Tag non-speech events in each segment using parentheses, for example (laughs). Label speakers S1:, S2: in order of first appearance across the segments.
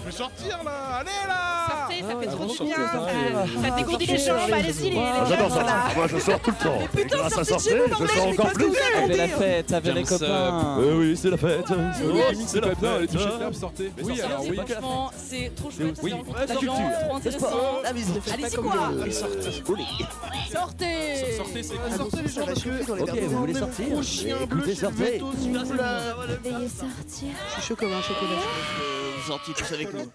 S1: Je vais sortir là Allez là
S2: Sortez, ça fait
S1: Ah,
S2: trop
S1: bon,
S2: du
S1: sortez,
S2: bien.
S1: sortez.
S2: Ça, ça dégourdit les jambes, allez-y les,
S3: Ah, J'adore
S2: là.
S3: Moi, je sors tout le temps. Et grâce à sortir, je sors encore plus.
S4: Avec la fête, avec les copains.
S3: Euh, oui, c'est la fête. C'est la fête.
S1: de sortez
S5: Mais
S1: Oui,
S5: sortez,
S1: alors
S5: c'est
S1: oui.
S2: Franchement, c'est trop chouette.
S1: oui.
S2: c'est trop intéressant.
S4: La de
S2: Allez-y quoi
S5: Sortez,
S2: Sortez
S5: c'est
S1: Sortez les gens parce que...
S4: Ok, vous voulez sortir Écoutez, sortez.
S6: Veuillez sortir.
S7: Je suis chaud comme un chocolat.
S4: Vous sortiez tous avec nous.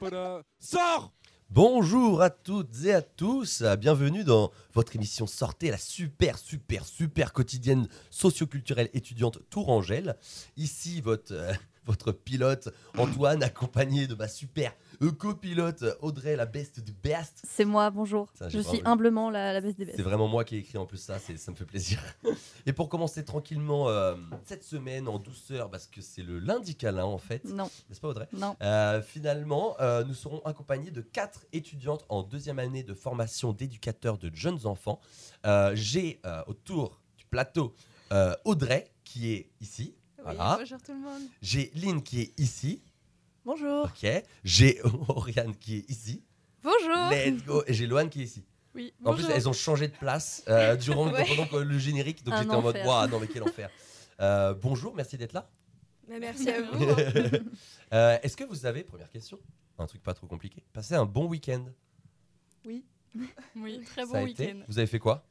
S1: Sors
S8: Bonjour à toutes et à tous, bienvenue dans votre émission Sortez, la super, super, super quotidienne socioculturelle étudiante Tourangelle. Ici, votre, euh, (laughs) votre pilote Antoine, accompagné de ma super copilote Audrey, la best du best.
S6: C'est moi, bonjour.
S8: Ça,
S6: je suis humblement la, la baisse des
S8: C'est
S6: baisses.
S8: vraiment moi qui ai écrit en plus ça, c'est- ça me fait plaisir. (laughs) Et pour commencer tranquillement euh, cette semaine en douceur, parce que c'est le lundi câlin en fait,
S6: Non,
S8: n'est-ce pas Audrey?
S6: Non.
S8: Euh, finalement, euh, nous serons accompagnés de quatre étudiantes en deuxième année de formation d'éducateurs de jeunes enfants. Euh, J'ai euh, autour du plateau euh, Audrey qui est ici. Voilà.
S2: Bonjour tout le monde.
S8: J'ai Lynn qui est ici.
S7: Bonjour.
S8: Ok. J'ai (laughs) Oriane qui est ici.
S2: Bonjour.
S8: Let's go. Et j'ai Loane qui est ici.
S2: Oui,
S8: En plus,
S2: bonjour.
S8: elles ont changé de place euh, (laughs) durant
S2: Ouais.
S8: pendant que le générique. Donc j'étais en mode. Ouah, non mais quel enfer. Euh, bonjour, merci d'être là.
S2: Bah, merci à vous. (laughs)
S8: Euh, Est-ce que vous avez, première question, un truc pas trop compliqué, passé un bon week-end?
S2: Oui, très
S8: Ça
S2: bon
S8: a été
S2: week-end.
S8: Vous avez fait quoi?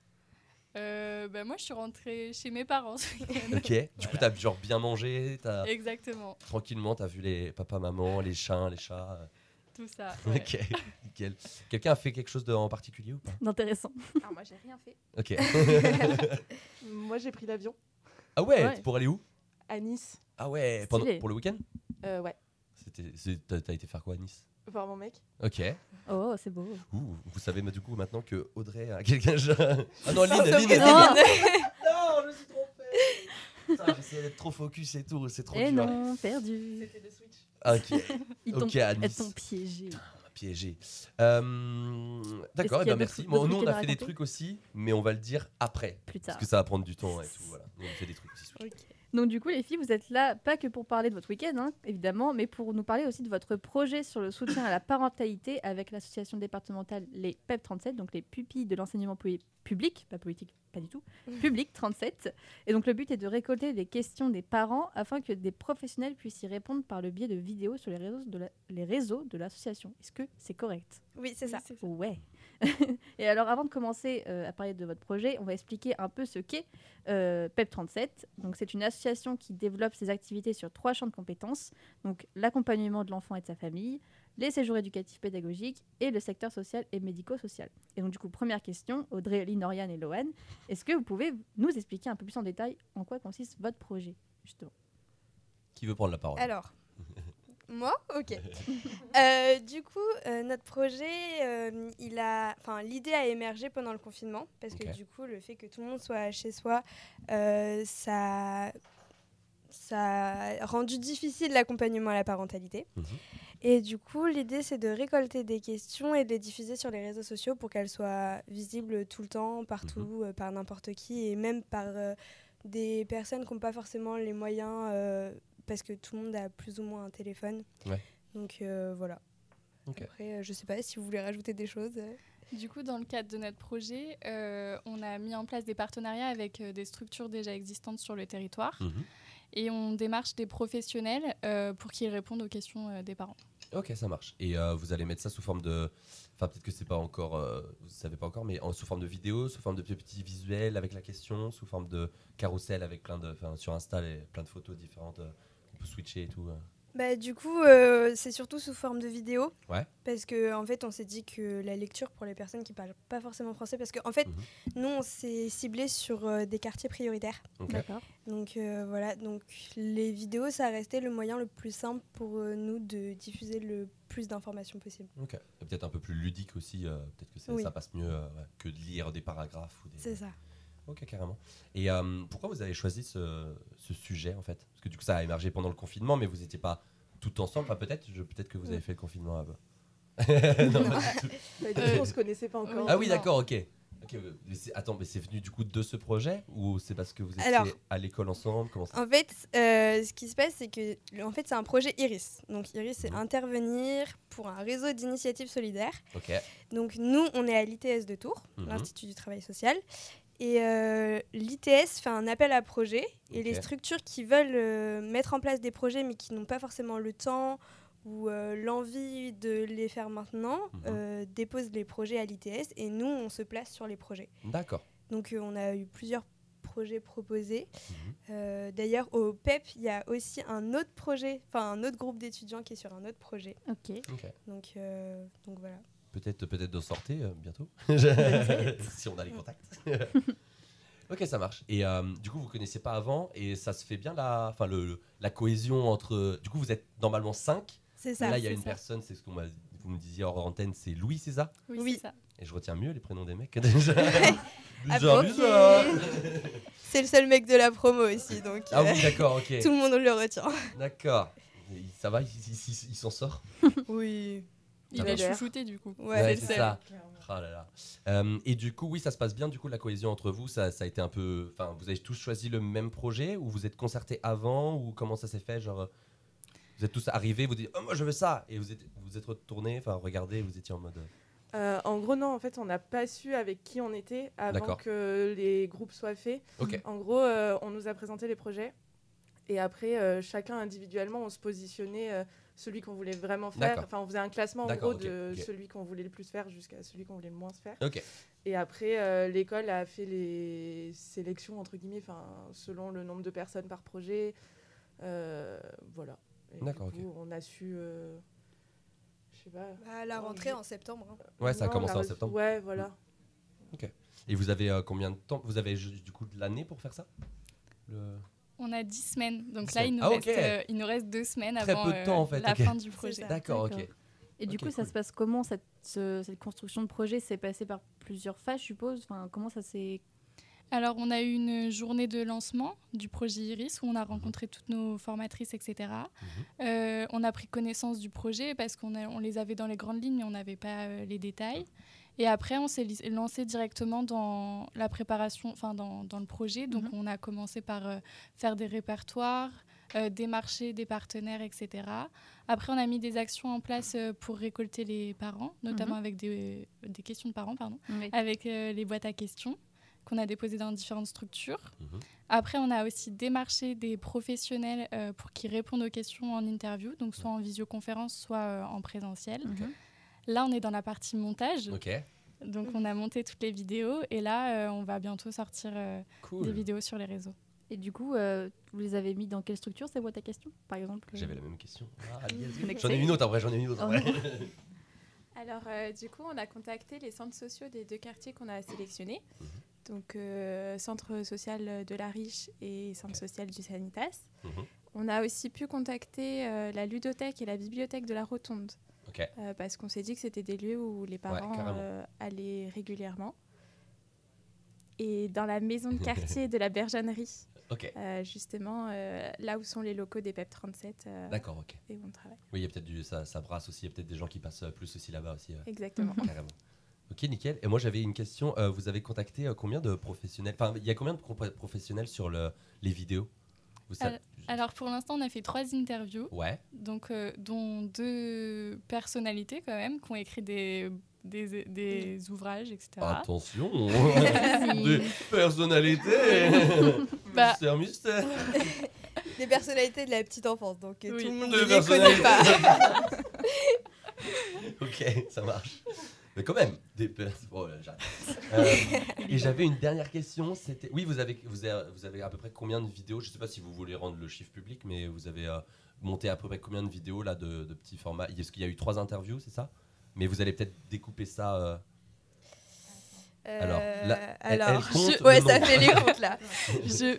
S2: Euh, bah, moi, je suis rentrée chez mes parents ce week-end.
S8: Ok. Du coup, t'as genre bien mangé, t'as
S2: Exactement,
S8: tranquillement, t'as vu les papa, maman, les chiens, les chats. euh,
S2: tout ça. (laughs) ouais.
S8: Ok, nickel. Quelqu'un a fait quelque chose de, en particulier ou pas?
S6: D'intéressant.
S2: Alors, moi, j'ai rien fait.
S8: Ok. (laughs) (laughs)
S7: Moi, j'ai pris l'avion
S8: ah ouais,
S6: Ouais.
S8: Pour aller où?
S7: À Nice.
S8: Ah ouais, pendant, pour le week-end?
S7: Euh, ouais,
S8: t'as été faire quoi à Nice?
S7: Voir mon mec.
S8: Ok.
S6: Oh, c'est beau.
S8: Ouh, vous savez mais du coup maintenant que Audrey a quelqu'un. Ah non, Lynn, Lynn, elle-
S6: Non.
S8: Non, je me suis trompé. Putain, J'essayais d'être trop focus et tout, c'est trop
S6: Et
S8: dur.
S6: Eh non, perdu.
S7: C'était le Switch.
S8: Ok, (laughs)
S6: Ils t'ont
S8: ok, à
S6: elles
S8: Nice.
S6: t'ont piégé.
S8: piégé. Euh, D'accord, ben merci. Bon, nous, on a fait des trucs aussi, mais on va le dire après.
S6: Plus tard.
S8: Parce que ça va prendre du temps et tout. Voilà. Nous, on fait des trucs aussi. sur-
S6: Donc du coup, les filles, vous êtes là pas que pour parler de votre week-end, hein, évidemment, mais pour nous parler aussi de votre projet sur le soutien à la parentalité avec l'association départementale les PEP 37, donc les pupilles de l'enseignement pu- public, pas politique, pas du tout, (laughs) public 37. Et donc le but est de récolter des questions des parents afin que des professionnels puissent y répondre par le biais de vidéos sur les réseaux de la- les réseaux de l'association. Est-ce que c'est correct?
S2: Oui, c'est ça.
S6: Ouais. (laughs) Et alors, avant de commencer euh, à parler de votre projet, on va expliquer un peu ce qu'est euh, PEP37. Donc, c'est une association qui développe ses activités sur trois champs de compétences. Donc, l'accompagnement de l'enfant et de sa famille, les séjours éducatifs pédagogiques et le secteur social et médico-social. Et donc, du coup, première question, Audrey, Lynn, Oriane et Loane, est-ce que vous pouvez nous expliquer un peu plus en détail en quoi consiste votre projet, justement?
S8: Qui veut prendre la parole?
S9: Alors, moi, ok. (laughs) Euh, du coup, euh, notre projet, euh, il a, enfin, l'idée a émergé pendant le confinement parce que du coup, le fait que tout le monde soit chez soi, ça, ça a rendu difficile l'accompagnement à la parentalité.
S8: Mhm.
S9: Et du coup, l'idée, c'est de récolter des questions et de les diffuser sur les réseaux sociaux pour qu'elles soient visibles tout le temps, partout, euh, par n'importe qui, et même par des personnes qui n'ont pas forcément les moyens, parce que tout le monde a plus ou moins un téléphone.
S8: Ouais.
S9: Donc euh, voilà. Après, euh, je sais pas si vous voulez rajouter des choses.
S2: Du coup, dans le cadre de notre projet, euh, on a mis en place des partenariats avec euh, des structures déjà existantes sur le territoire
S8: Mhm.
S2: et on démarche des professionnels euh, pour qu'ils répondent aux questions euh, des parents.
S8: Ok, ça marche. Et euh, vous allez mettre ça sous forme de. Enfin, peut-être que c'est pas encore. euh, vous savez pas encore, mais en, sous forme de vidéo, sous forme de petits visuels avec la question, sous forme de carrousel avec plein de. Enfin, sur Insta, les- plein de photos différentes. Switcher et tout. euh.
S9: Bah, du coup, euh, c'est surtout sous forme de vidéo.
S8: Ouais.
S9: Parce que en fait, on s'est dit que la lecture pour les personnes qui parlent pas forcément français, parce qu'en en fait,
S8: Mhm.
S9: nous, on s'est ciblé sur euh, des quartiers prioritaires.
S6: D'accord.
S9: Donc euh, voilà, donc les vidéos, ça a resté le moyen le plus simple pour euh, nous de diffuser le plus d'informations possible.
S8: Ok. Peut-être un peu plus ludique aussi. euh, peut-être que ça,
S9: Oui.
S8: ça passe mieux euh, ouais, que de lire des paragraphes ou des.
S9: C'est ça.
S8: Ok, carrément. Et euh, pourquoi vous avez choisi ce, ce sujet en fait? Parce que du coup, ça a émergé pendant le confinement, mais vous n'étiez pas tout ensemble. Enfin, peut-être. que vous avez fait le confinement à (laughs) Non, pas du tout.
S7: Bah, du coup, on se connaissait pas encore.
S8: Ah oui,
S2: Non.
S8: d'accord, ok. Ok, euh, mais attends, mais c'est venu du coup de ce projet ou c'est parce que vous étiez
S9: Alors-
S8: à l'école ensemble? Comment ça
S9: En fait, euh, ce qui se passe, c'est que en fait, c'est un projet Iris. Donc Iris, c'est
S8: Mhm.
S9: intervenir pour un réseau d'initiatives solidaires.
S8: Ok.
S9: Donc nous, on est à l'ITS de Tours,
S8: Mhm.
S9: l'Institut du Travail Social. Et euh, l'ITS fait un appel à projets. Et les structures qui veulent euh, mettre en place des projets, mais qui n'ont pas forcément le temps ou euh, l'envie de les faire maintenant,
S8: Mhm.
S9: euh, déposent les projets à l'ITS. Et nous, on se place sur les projets.
S8: D'accord.
S9: Donc euh, on a eu plusieurs projets proposés.
S8: Mhm.
S9: Euh, D'ailleurs, au PEP, il y a aussi un autre projet, enfin un autre groupe d'étudiants qui est sur un autre projet.
S6: Ok.
S9: Donc, euh, donc voilà.
S8: Peut-être peut-être de sortir euh, bientôt. (laughs) (laughs) si on a les contacts. (laughs) ok, ça marche. Et euh, du coup, vous connaissiez pas avant et ça se fait bien la, enfin le, le- la cohésion entre. Du coup, vous êtes normalement 5
S9: C'est ça.
S8: Là, il y a une
S2: ça.
S8: personne, c'est ce qu'on m'a, vous me disiez hors antenne, c'est Louis, c'est ça?
S2: Oui,
S9: Oui.
S2: c'est ça.
S8: Et je retiens mieux les prénoms des mecs déjà. Bizarre, bizarre.
S9: C'est le seul mec de la promo aussi, donc
S8: Ah
S9: euh,
S8: oui, d'accord, ok.
S9: tout le monde le retient.
S8: D'accord. Ça va, il, il- il- il s'en sort?
S9: Oui.
S2: Il va. chouchouter du coup.
S9: Ouais,
S8: Ouais,
S2: c'est
S8: ça. Oh là là. Euh, et du coup, oui, ça se passe bien. Du coup, la cohésion entre vous, ça, ça a été un peu. Enfin, vous avez tous choisi le même projet ou vous êtes concertés avant ou comment ça s'est fait Genre, euh, vous êtes tous arrivés, vous dites, oh, moi je veux ça, et vous êtes vous êtes retournés, enfin, regardez, vous étiez en mode. euh,
S7: en gros, non, en fait, on n'a pas su avec qui on était avant que les groupes soient faits.
S8: Ok.
S7: En gros, euh, on nous a présenté les projets. Et après, euh, chacun individuellement, on se positionnait euh, celui qu'on voulait vraiment faire. Enfin, on faisait un classement en gros
S8: ok,
S7: de
S8: ok.
S7: celui qu'on voulait le plus faire jusqu'à celui qu'on voulait le moins se faire.
S8: Ok.
S7: Et après, euh, l'école a fait les sélections, entre guillemets, enfin, selon le nombre de personnes par projet. Euh, voilà. Et du
S8: ok.
S7: coup, On a su. euh, je sais pas.
S9: À la rentrée en septembre. hein.
S8: Ouais, ça a
S7: Non,
S8: commencé
S7: on
S8: en septembre.
S7: Ouais, voilà.
S8: Et vous avez euh, combien de temps? Vous avez du coup de l'année pour faire ça? Le-
S2: On a 10 semaines. Donc
S8: Dix
S2: là, il
S8: semaines.
S2: nous,
S8: Ah,
S2: reste, euh, il nous reste deux semaines
S8: Très
S2: avant
S8: peu de temps, en
S2: euh,
S8: fait,
S2: la fin du projet.
S8: D'accord, ok.
S6: Et du coup, ça se passe comment cette, ce- cette construction de projet s'est passée par plusieurs phases, je suppose? Enfin, Comment ça s'est.
S2: Alors, on a eu une journée de lancement du projet Iris où on a rencontré toutes nos formatrices, etc.
S8: Mhm.
S2: Euh, on a pris connaissance du projet parce qu'on on les avait dans les grandes lignes, mais on n'avait pas euh, les détails. Et après, on s'est lancé directement dans la préparation, enfin dans, dans le projet. Donc,
S6: Mhm.
S2: on a commencé par euh, faire des répertoires, euh, démarcher des partenaires, etc. Après, on a mis des actions en place euh, pour récolter les parents, notamment
S6: Mhm.
S2: avec des, des questions de parents, pardon
S6: Oui.
S2: avec euh, les boîtes à questions qu'on a déposées dans différentes structures.
S8: Mhm.
S2: Après, on a aussi démarché des professionnels euh, pour qu'ils répondent aux questions en interview, donc soit en visioconférence, soit euh, en présentiel. Là, on est dans la partie montage,
S8: Ok.
S2: donc on a monté toutes les vidéos et là, euh, on va bientôt sortir euh,
S8: Cool.
S2: des vidéos sur les réseaux.
S6: Et du coup, euh, vous les avez mis dans quelle structure ces boîtes à questions, par exemple euh,
S8: J'avais la même question. Ah. (laughs) J'en ai une autre après, j'en ai une autre après. (laughs)
S10: Alors, euh, du coup, on a contacté les centres sociaux des deux quartiers qu'on a sélectionnés.
S8: Mhm.
S10: Donc, euh, centre social de la Riche et centre social du Sanitas.
S8: Mhm.
S10: On a aussi pu contacter euh, la ludothèque et la bibliothèque de la Rotonde. Euh, parce qu'on s'est dit que c'était des lieux où les parents euh, allaient régulièrement. Et dans la maison de (laughs) quartier de la Bergennerie,
S8: Ok.
S10: euh, justement, là où sont les locaux des PEP 37 euh,
S8: D'accord, ok.
S10: et où on travaille.
S8: Oui, il y a peut-être du ça, ça brasse aussi. Il y a peut-être des gens qui passent plus aussi là-bas aussi.
S10: Exactement. (laughs) (laughs)
S8: carrément. Ok, nickel. Et moi, j'avais une question. Vous avez contacté combien de professionnels Enfin, il y a combien de professionnels sur le, les vidéos? Vous savez-
S2: Alors, pour l'instant, on a fait trois interviews,
S8: Ouais.
S2: donc, euh, dont deux personnalités quand même, qui ont écrit des, des, des ouvrages, etc.
S8: Attention, (laughs) des personnalités. (laughs)
S2: Bah-
S8: C'est un mystère.
S9: Des personnalités de la petite enfance, donc euh,
S2: Oui.
S9: tout le monde ne les connaît pas. (laughs)
S8: ok, ça marche. Mais quand même, des (laughs) j'arrête. (laughs) Euh, et j'avais une dernière question. C'était, oui, vous avez, vous avez, vous avez à peu près combien de vidéos Je sais pas si vous voulez rendre le chiffre public, mais vous avez euh, monté à peu près combien de vidéos là de, de petits formats? Est-ce qu'il y a eu trois interviews, c'est ça? Mais vous allez peut-être découper ça. euh, Alors,
S9: Euh,
S8: là,
S9: alors,
S8: elle compte
S9: je- ouais, ça fait les comptes là. (laughs)
S2: je,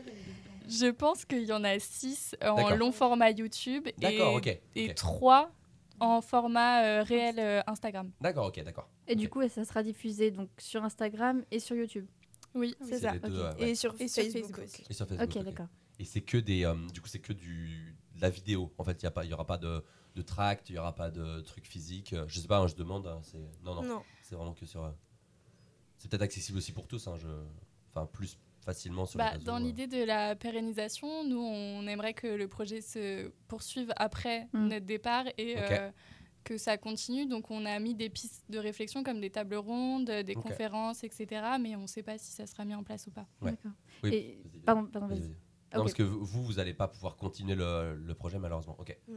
S2: je pense qu'il y en a six en long format YouTube et,
S8: D'accord, ok.
S2: et trois en format euh, réel euh, Instagram.
S8: D'accord, ok, d'accord.
S6: Et du coup, ça sera diffusé donc sur Instagram et sur YouTube.
S2: Oui,
S10: C'est ça.
S8: deux, euh, ouais.
S9: Et sur
S10: Et sur
S9: Facebook,
S10: Facebook.
S9: aussi.
S8: Et sur Facebook.
S6: Ok, d'accord.
S8: Et c'est que des, euh, du coup, c'est que du de la vidéo. En fait, il y a pas, il y aura pas de, de tract, il y aura pas de trucs physiques. Euh, Je sais pas, hein, je demande. hein, c'est non, non,
S9: Non.
S8: c'est vraiment que sur. euh, C'est peut-être accessible aussi pour tous, hein, je... enfin plus facilement sur
S2: Bah,
S8: les réseaux.
S2: dans
S8: euh.
S2: l'idée de la pérennisation, nous, on aimerait que le projet se poursuive après
S6: Mm.
S2: notre départ et euh, que ça continue. Donc, on a mis des pistes de réflexion comme des tables rondes, des conférences, etc. Mais on ne sait pas si ça sera mis en place ou pas.
S8: Ouais.
S6: D'accord.
S8: Oui,
S6: Et-
S8: vas-y,
S6: Pardon, pardon,
S8: vas-y,
S6: vas-y.
S8: vas-y. Non,
S6: ok.
S8: parce que vous, vous n'allez pas pouvoir continuer le, le projet malheureusement. Ok.
S9: Mm.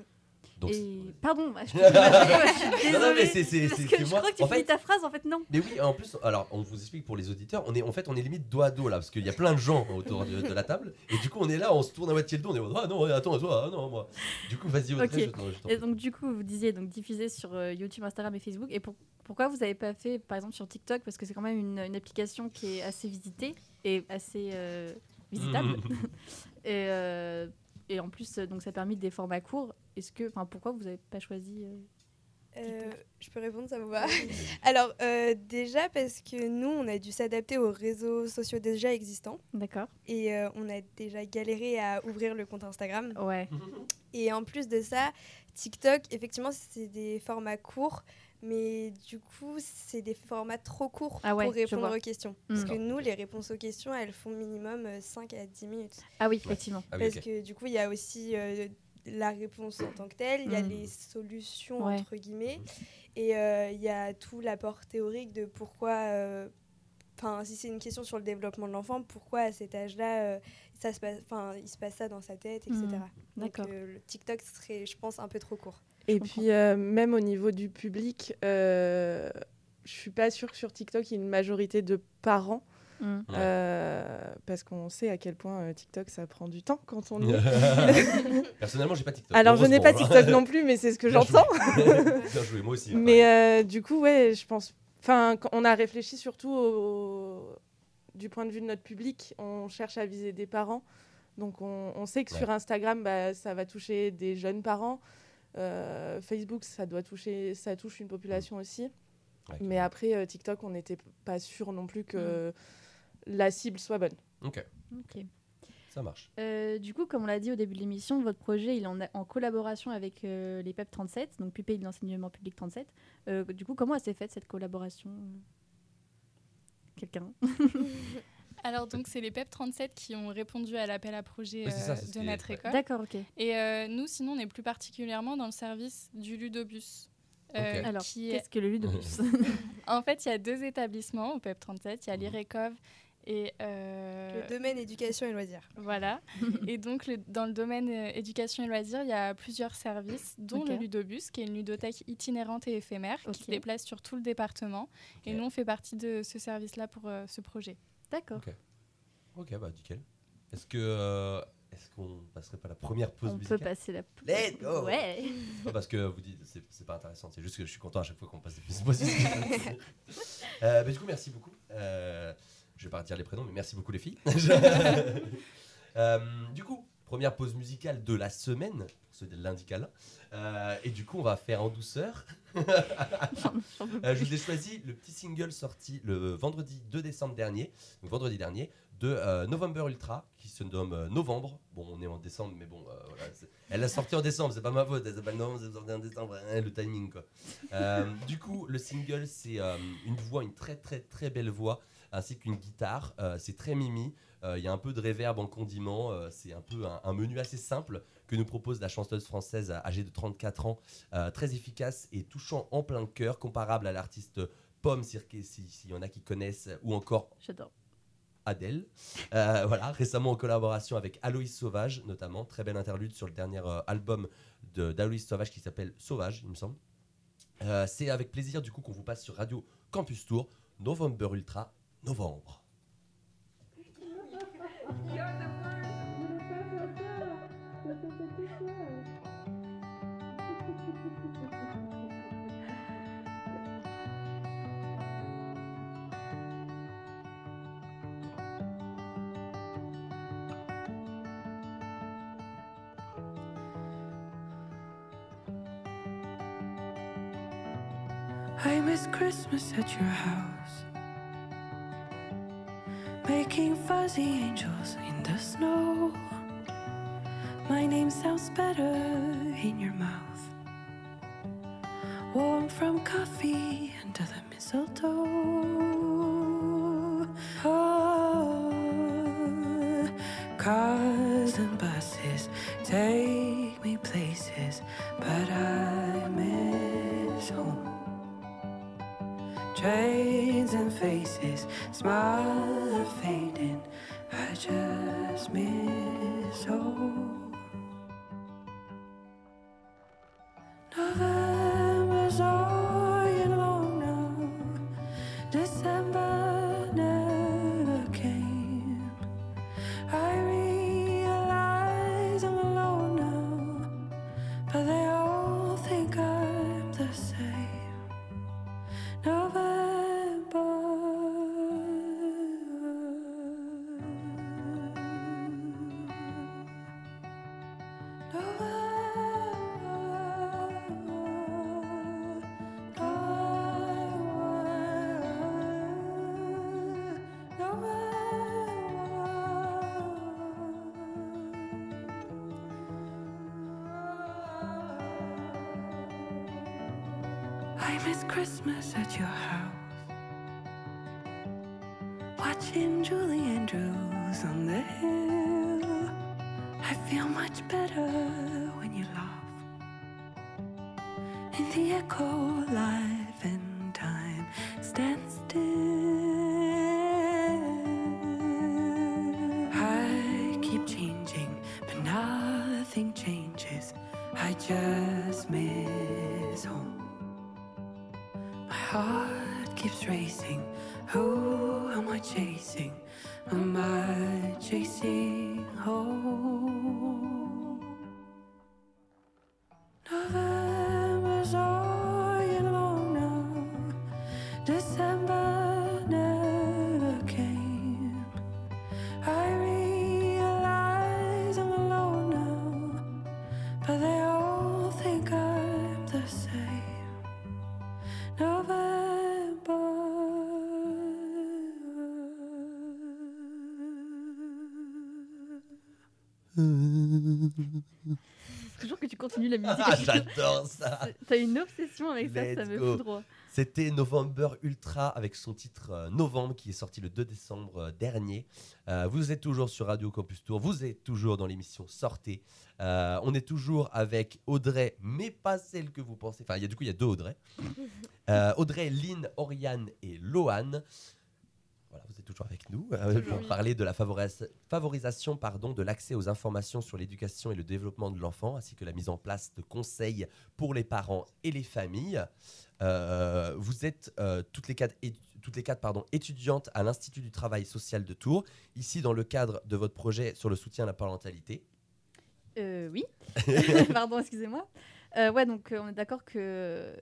S8: Donc,
S6: Et pardon, je, (laughs) je suis désolée.
S8: Non, non, mais c'est- c'est-
S6: parce que
S8: c'est
S6: je
S8: moi.
S6: crois que tu
S8: En
S6: finis
S8: fait-
S6: ta phrase, en fait non.
S8: Mais oui, en plus, alors on vous explique pour les auditeurs, on est en fait on est limite dos à dos là parce qu'il y a plein de gens autour de, de la table et du coup on est là, on se tourne à moitié le dos, on est ah non attends toi, ah non moi. Du coup vas-y Audrey,
S6: Ok.
S8: je je
S6: Et donc du coup, vous disiez donc diffuser sur euh, YouTube, Instagram et Facebook. Et pour- pourquoi vous n'avez pas fait, par exemple, sur TikTok Parce que c'est quand même une, une application qui est assez visitée et assez euh, visitable. (laughs) (laughs) et, euh, et en plus, donc ça a permis des formats courts. Est-ce que, enfin, pourquoi vous n'avez pas choisi euh,
S9: Euh, je peux répondre, ça vous va? (laughs) Alors, euh, déjà parce que nous, on a dû s'adapter aux réseaux sociaux déjà existants.
S6: D'accord.
S9: Et euh, on a déjà galéré à ouvrir le compte Instagram.
S6: Ouais.
S9: Et en plus de ça, TikTok, effectivement, c'est des formats courts. Mais du coup, c'est des formats trop courts
S6: Ah ouais,
S9: pour répondre aux questions.
S6: Mm.
S9: Parce que nous, les réponses aux questions, elles font minimum euh, 5 à 10 minutes.
S6: Ah oui, effectivement.
S8: Ah oui,
S9: Parce que du coup, il y a aussi euh, la réponse en tant que telle, il y a
S6: Mm.
S9: les solutions,
S6: Ouais.
S9: entre guillemets, et euh, il y a tout l'apport théorique de pourquoi, euh, enfin, si c'est une question sur le développement de l'enfant, pourquoi à cet âge-là, euh, ça se passe, enfin, il se passe ça dans sa tête, etc.
S6: Mm.
S9: Donc,
S6: D'accord.
S9: euh, le TikTok serait, je pense, un peu trop court.
S7: Et
S6: comprends.
S7: puis, euh, même au niveau du public, euh, je suis pas sûre que sur TikTok, il y ait une majorité de parents.
S6: Mm.
S8: Ouais.
S7: euh, parce qu'on sait à quel point euh, TikTok ça prend du temps quand on (laughs) y est. (laughs)
S8: Personnellement j'ai pas TikTok.
S7: Alors je n'ai pas. TikTok non plus, mais c'est ce que j'entends. (laughs)
S8: Bien joué, moi aussi. hein,
S7: Mais euh, du coup, ouais, je pense. Enfin, on a réfléchi surtout au- du point de vue de notre public. On cherche à viser des parents. Donc, on, on sait que
S8: Ouais.
S7: sur Instagram, bah, ça va toucher des jeunes parents. Euh, Facebook, ça doit toucher, ça touche une population aussi.
S8: Ouais,
S7: Mais après, euh, TikTok, on n'était pas sûr non plus que la cible soit bonne.
S8: Ok,
S6: Ok.
S8: ça marche.
S6: Euh, du coup, comme on l'a dit au début de l'émission, votre projet il est en, en collaboration avec euh, les PEP 37, donc pupilles de l'enseignement public 37. Euh, du coup, comment s'est faite cette collaboration? Quelqu'un? (laughs)
S2: Alors, donc, c'est les PEP 37 qui ont répondu à l'appel à projet
S8: ça,
S2: euh, de notre école.
S6: D'accord, ok.
S2: Et euh, nous, sinon, on est plus particulièrement dans le service du ludobus. euh.
S6: Alors, qu'est-ce que le ludobus (laughs) (laughs)
S2: En fait, il y a deux établissements au PEP 37. Il y a
S8: Mhm.
S2: l'IRECOV et... euh,
S9: Le domaine éducation et loisirs.
S2: Voilà. (laughs) et donc, le- dans le domaine euh, éducation et loisirs, il y a plusieurs services, dont le Ludobus, qui est une ludothèque itinérante et éphémère, qui se déplace sur tout le département. Et nous, on fait partie de ce service-là pour euh, ce projet.
S6: D'accord.
S8: Ok, bah nickel. Est-ce que euh, est-ce qu'on passerait pas la première pause
S6: On peut passer la.
S8: Let's go
S6: Ouais.
S8: Pas parce que vous dites c'est c'est pas intéressant, c'est juste que je suis content à chaque fois qu'on passe des pauses musicales. (laughs) euh, bah, du coup, merci beaucoup. Euh, je vais pas redire les prénoms, mais merci beaucoup les filles. (laughs) (laughs) Euh, du coup, première pause musicale de la semaine, de lundi câlin. Euh, et du coup, on va faire en douceur. (laughs) Euh, je vous ai choisi le petit single sorti le vendredi 2 décembre dernier, donc vendredi dernier, de euh, November Ultra, qui se nomme Novembre. Bon, on est en décembre, mais bon, voilà, elle a sorti en décembre, c'est pas ma faute, elle s'appelle Novembre, c'est sorti en décembre, hein, le timing quoi. Du coup, le single, c'est une voix, une très très très belle voix, ainsi qu'une guitare. C'est très mimi, il y a un peu de réverb en condiment, euh, c'est un peu un, un menu assez simple que nous propose la chanteuse française euh, âgée de 34 ans, euh, très efficace et touchant en plein cœur, comparable à l'artiste Pomme, si- s'il y en a qui connaissent, ou encore
S6: J'adore.
S8: Adèle. Euh, voilà, récemment en collaboration avec Aloïs Sauvage, notamment. Très belle interlude sur le dernier euh, album de- d'Aloïs Sauvage qui s'appelle Sauvage, il me semble. Euh, C'est avec plaisir du coup qu'on vous passe sur Radio Campus Tour, November Ultra, novembre. (laughs)
S11: I miss Christmas at your house. Making fuzzy angels in the snow. My name sounds better in your mouth. Warm from coffee under the mistletoe. Oh, cars and buses take me places, but I miss home. Trains and faces, smiles I miss Christmas at your house. Watching Julie Andrews on the hill. I feel much better when you laugh. In the echo, life
S6: La musique.
S8: Ah, j'adore ça.
S6: T'as une obsession avec ça, ça me
S8: go.
S6: fout droit.
S8: C'était November Ultra avec son titre euh, Novembre qui est sorti le 2 décembre euh, dernier. Euh, vous êtes toujours sur Radio Campus Tour, vous êtes toujours dans l'émission Sortez. On est toujours avec Audrey, mais pas celle que vous pensez. Enfin, il y a, du coup, il y a deux Audrey. Audrey, Lynn, Oriane et Loane. Voilà, vous êtes toujours avec nous euh, pour
S12: oui.
S8: parler de la favoris- favorisation pardon, de l'accès aux informations sur l'éducation et le développement de l'enfant, ainsi que la mise en place de conseils pour les parents et les familles. Euh, vous êtes euh, toutes les quatre, toutes les quatre pardon, étudiantes à l'Institut du travail social de Tours, ici dans le cadre de votre projet sur le soutien à la parentalité.
S6: Euh, oui. (laughs) (laughs) Pardon, excusez-moi. Ouais, donc on est d'accord que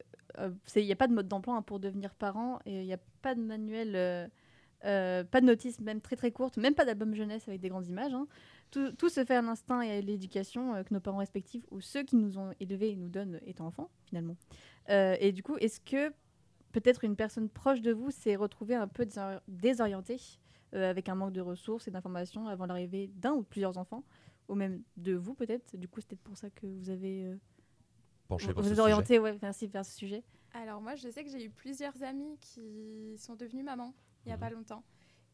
S6: il n'y a pas de mode d'emploi hein, pour devenir parent et il n'y a pas de manuel, euh, pas de notice, même très très courte, même pas d'album jeunesse avec des grandes images. hein. Tout, tout se fait à l'instinct et à l'éducation euh, que nos parents respectifs ou ceux qui nous ont élevés et nous donnent étant enfants finalement. Euh, et du coup, est-ce que peut-être une personne proche de vous s'est retrouvée un peu désori- désorientée euh, avec un manque de ressources et d'informations avant l'arrivée d'un ou plusieurs enfants ou même de vous peut-être? Du coup, c'est peut-être pour ça que vous avez euh,
S8: Penché
S6: vous, vous êtes orienté ouais, merci, vers ce sujet.
S10: Alors moi, je sais que j'ai eu plusieurs amies qui sont devenues mamans il n'y a pas longtemps.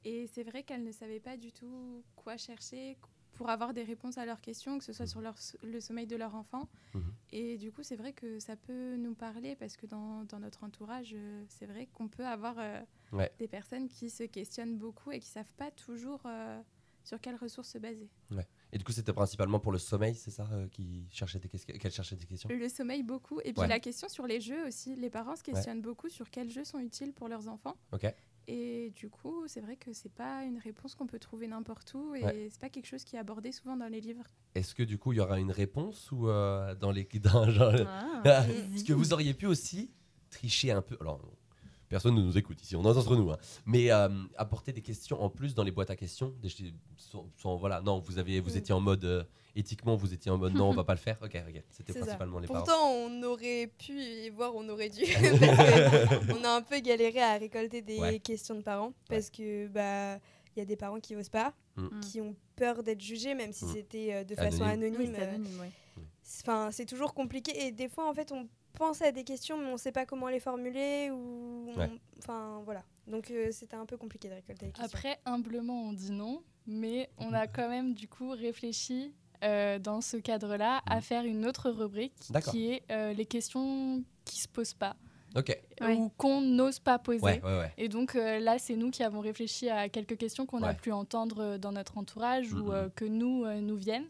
S10: Et c'est vrai qu'elles ne savaient pas du tout quoi chercher pour avoir des réponses à leurs questions, que ce soit sur leur, so- le sommeil de leur enfant.
S8: Mhm.
S10: Et du coup, c'est vrai que ça peut nous parler parce que dans, dans notre entourage, euh, c'est vrai qu'on peut avoir euh,
S8: Ouais.
S10: des personnes qui se questionnent beaucoup et qui savent pas toujours euh, sur quelles ressources se baser.
S8: Ouais. Et du coup, c'était principalement pour le sommeil, c'est ça, qui cherchait des qu'elle cherchait des questions?
S10: Le sommeil beaucoup. Et puis
S8: Ouais.
S10: la question sur les jeux aussi. Les parents se questionnent beaucoup sur quels jeux sont utiles pour leurs enfants. Et du coup, c'est vrai que c'est pas une réponse qu'on peut trouver n'importe où et
S8: Ouais.
S10: c'est pas quelque chose qui est abordé souvent dans les livres.
S8: Est-ce que du coup, il y aura une réponse ou euh, dans les (laughs) dans, genre-
S10: Ah. (laughs)
S8: Parce que vous auriez pu aussi tricher un peu. Alors, personne ne nous écoute ici, on est entre nous. hein. Mais euh, apporter des questions en plus dans les boîtes à questions. Des, sans, sans- voilà, non, vous aviez, vous
S9: Mm.
S8: étiez en mode euh, éthiquement, vous étiez en mode non, on va pas le faire. Ok, ok. C'était
S9: C'est ça.
S8: principalement les parents.
S9: Pourtant, on aurait pu y voir, on aurait dû. parce (laughs) que (laughs) on a un peu galéré à récolter des
S8: Ouais.
S9: questions de parents parce que bah il y a des parents qui osent pas,
S8: Mm.
S9: qui ont peur d'être jugés, même si
S8: Mm.
S9: c'était euh, de façon
S8: Anonyme.
S9: anonyme.
S6: Oui, c'est
S9: euh,
S6: anonyme, ouais.
S9: Enfin, c'est toujours compliqué et des fois en fait on pense à des questions, mais on ne sait pas comment les formuler. ou on-. Enfin, voilà. Donc, euh, c'était un peu compliqué de récolter les questions.
S2: Après, humblement, on dit non, mais on a quand même du coup réfléchi euh, dans ce cadre-là à faire une autre rubrique qui est euh, les questions qui se posent pas
S8: Ok.
S6: Ouais.
S2: ou qu'on n'ose pas poser.
S8: Ouais, ouais, ouais.
S2: Et donc euh, là, c'est nous qui avons réfléchi à quelques questions qu'on a pu entendre euh, dans notre entourage ou euh, que nous euh, nous viennent,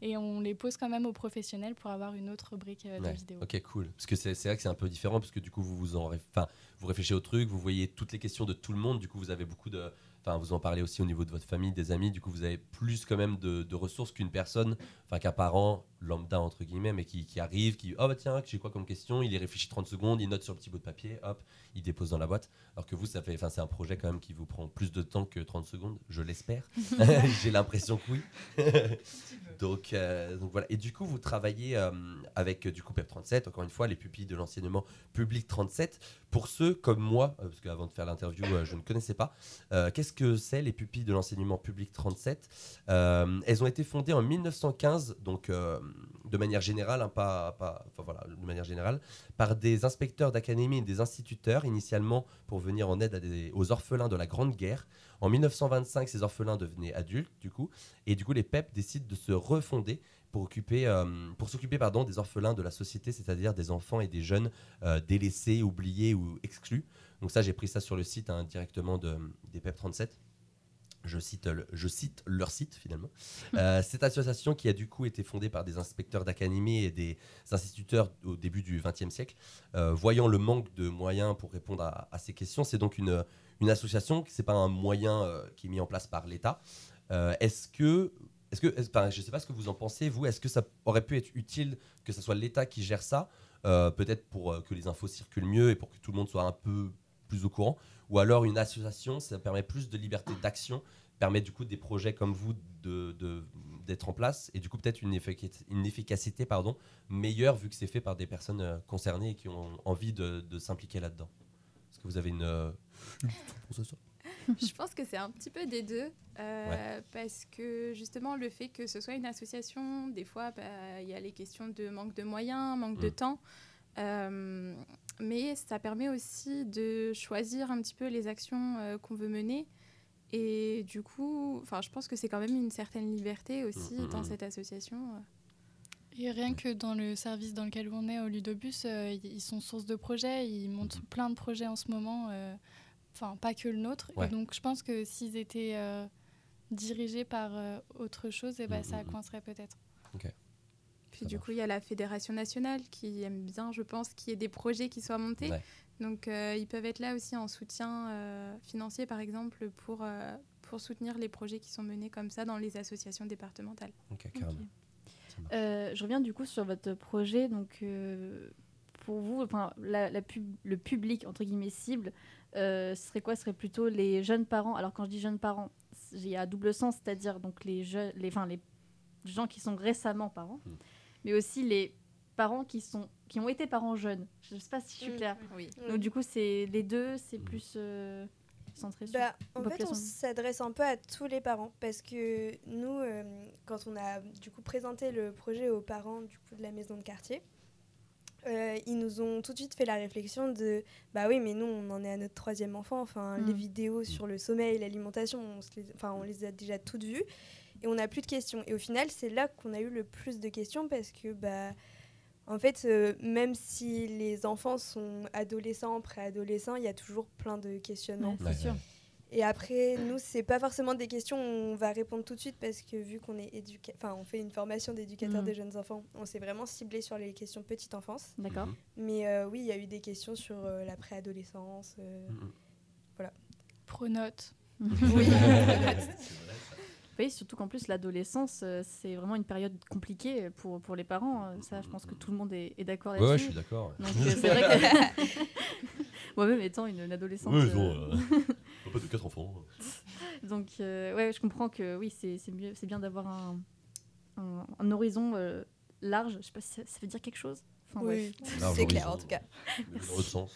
S2: et on les pose quand même aux professionnels pour avoir une autre rubrique euh, de vidéo.
S8: Ok, cool. Parce que c'est vrai que c'est un peu différent, parce que du coup, vous, vous, en, enfin, vous réfléchissez au truc, vous voyez toutes les questions de tout le monde, du coup, vous avez beaucoup de. Enfin, vous en parlez aussi au niveau de votre famille, des amis, du coup, vous avez plus quand même de, de ressources qu'une personne, enfin, qu'un parent lambda, entre guillemets, mais qui, qui arrive, qui. Oh, bah tiens, j'ai quoi comme question? Il y réfléchit 30 secondes, il note sur le petit bout de papier, hop, il dépose dans la boîte. Alors que vous, ça fait. Enfin, c'est un projet quand même qui vous prend plus de temps que 30 secondes, je l'espère. (laughs) (laughs) j'ai l'impression que oui. donc, euh, donc voilà. Et du coup, vous travaillez euh, avec du coup PEP37, encore une fois, les pupilles de l'enseignement public 37. Pour ceux comme moi, euh, parce qu'avant de faire l'interview, je ne connaissais pas, qu'est-ce que c'est les pupilles de l'enseignement public 37 Euh, Elles ont été fondées en 1915, donc de manière générale, hein, pas, voilà, de manière générale, par des inspecteurs d'académie et des instituteurs, initialement pour venir en aide aux orphelins de la Grande Guerre. En 1925, ces orphelins devenaient adultes, du coup, et du coup, les PEP décident de se refonder pour occuper, euh, pour s'occuper pardon des orphelins de la société, c'est-à-dire des enfants et des jeunes euh, délaissés, oubliés ou exclus. Donc ça, j'ai pris ça sur le site hein, directement de, des PEP 37. Je cite, le- je cite leur site finalement. (laughs) Euh, cette association qui a du coup été fondée par des inspecteurs d'académie et des instituteurs au début du XXe siècle, euh, voyant le manque de moyens pour répondre à, à ces questions, c'est donc une, une association, c'est pas un moyen euh, qui est mis en place par l'État. Est-ce que, est-ce que, est-ce- enfin, je sais pas ce que vous en pensez, vous, est-ce que ça aurait pu être utile que ce soit l'État qui gère ça, peut-être pour que les infos circulent mieux et pour que tout le monde soit un peu plus au courant, ou alors une association, ça permet plus de liberté d'action, permet du coup des projets comme vous de, de- d'être en place et du coup peut-être une, effic- une efficacité pardon, meilleure vu que c'est fait par des personnes euh, concernées et qui ont envie de, de s'impliquer là-dedans. Est-ce que vous avez une... euh, (laughs)
S10: Je pense que c'est un petit peu des deux, euh, parce que justement le fait que ce soit une association, des fois bah, il y a les questions de manque de moyens, manque de
S8: Mm.
S10: temps, euh, mais ça permet aussi de choisir un petit peu les actions euh, qu'on veut mener. Et du coup, enfin, je pense que c'est quand même une certaine liberté aussi
S8: Mm, mm,
S10: dans
S8: mm.
S10: cette association.
S2: Et rien que dans le service dans lequel on est au Ludobus, euh, ils sont source de projets, ils montent
S8: Mhm.
S2: plein de projets en ce moment, euh, enfin pas que le nôtre.
S8: Ouais.
S2: Et donc je pense que s'ils étaient euh, dirigés par euh, autre chose, et ben ça coincerait peut-être.
S10: Puis
S8: Ça
S10: du
S8: marche.
S10: coup, il y a la Fédération nationale qui aime bien, je pense, qu'il y ait des projets qui soient montés.
S8: Ouais.
S10: Donc, euh, ils peuvent être là aussi en soutien euh, financier, par exemple, pour, euh, pour soutenir les projets qui sont menés comme ça dans les associations départementales.
S8: Ok, carrément. Ça marche.
S6: Euh, je reviens du coup sur votre projet. Donc, euh, pour vous, enfin, la, la pub- le public entre guillemets cible, euh, ce serait quoi? Ce serait plutôt les jeunes parents. Alors, quand je dis jeunes parents, il y a double sens, c'est-à-dire donc les jeunes, les, enfin, les gens qui sont récemment parents,
S8: Mm.
S6: Mais aussi les parents qui sont qui ont été parents jeunes. Je ne sais pas si je suis
S9: Mm.
S6: claire.
S10: Oui.
S6: Donc, du coup, c'est les deux, c'est
S8: Mm.
S6: plus euh, centré sur.
S9: Bah, en fait, on s'adresse un peu à tous les parents parce que nous, euh, quand on a du coup présenté le projet aux parents du coup de la maison de quartier, euh, ils nous ont tout de suite fait la réflexion de bah oui, mais nous on en est à notre troisième enfant. Enfin,
S6: Mm.
S9: les vidéos sur le sommeil, l'alimentation, on, se les, enfin, on les a déjà toutes vues et on n'a plus de questions. Et au final, c'est là qu'on a eu le plus de questions parce que bah en fait, euh, même si les enfants sont adolescents, préadolescents, il y a toujours plein de questionnements.
S6: Ouais, sûr.
S9: Et après, nous, c'est pas forcément des questions où on va répondre tout de suite parce que vu qu'on est éduca... enfin, on fait une formation d'éducateur
S6: Mhm.
S9: des jeunes enfants, on s'est vraiment ciblé sur les questions petite enfance.
S6: D'accord.
S8: Mhm.
S9: Mais euh, oui, il y a eu des questions sur euh, la préadolescence. euh,
S8: Mhm.
S2: Pronote.
S6: Oui. (laughs) Oui, surtout qu'en plus, l'adolescence, euh, c'est vraiment une période compliquée pour, pour les parents. euh, Ça, je pense que tout le monde est, est d'accord
S8: Ouais, ouais, je
S6: là-dessus.
S8: suis d'accord.
S6: Donc, euh, c'est vrai que. (laughs) Moi-même étant une, une adolescente. Euh,
S8: non, euh, (laughs) pas de quatre enfants.
S6: Donc, euh, ouais, je comprends que oui, c'est c'est mieux, c'est bien d'avoir un, un, un horizon euh, large. Je sais pas si ça, ça veut dire quelque chose. Enfin, bref.
S8: Large
S9: c'est clair en tout cas.
S8: Mais Dans l'autre sens.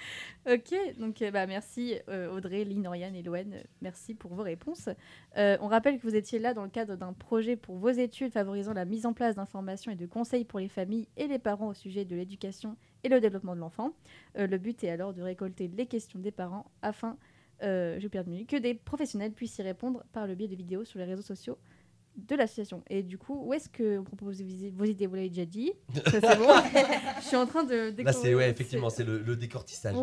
S8: (laughs)
S6: Ok, donc euh, bah, merci euh, Audrey, Lynn, Oriane et Loane. euh, Merci pour vos réponses. On rappelle que vous étiez là dans le cadre d'un projet pour vos études favorisant la mise en place d'informations et de conseils pour les familles et les parents au sujet de l'éducation et le développement de l'enfant. Le but est alors de récolter les questions des parents afin, perdu, que des professionnels puissent y répondre par le biais de vidéos sur les réseaux sociaux de l'association. Et du coup, où est-ce que vous proposez vos vos idées? Vous l'avez déjà dit. (laughs) Ça, c'est bon. Je suis en train de
S8: Là,
S6: découvrir-
S8: c'est ouais, effectivement, c'est le, le décortissage.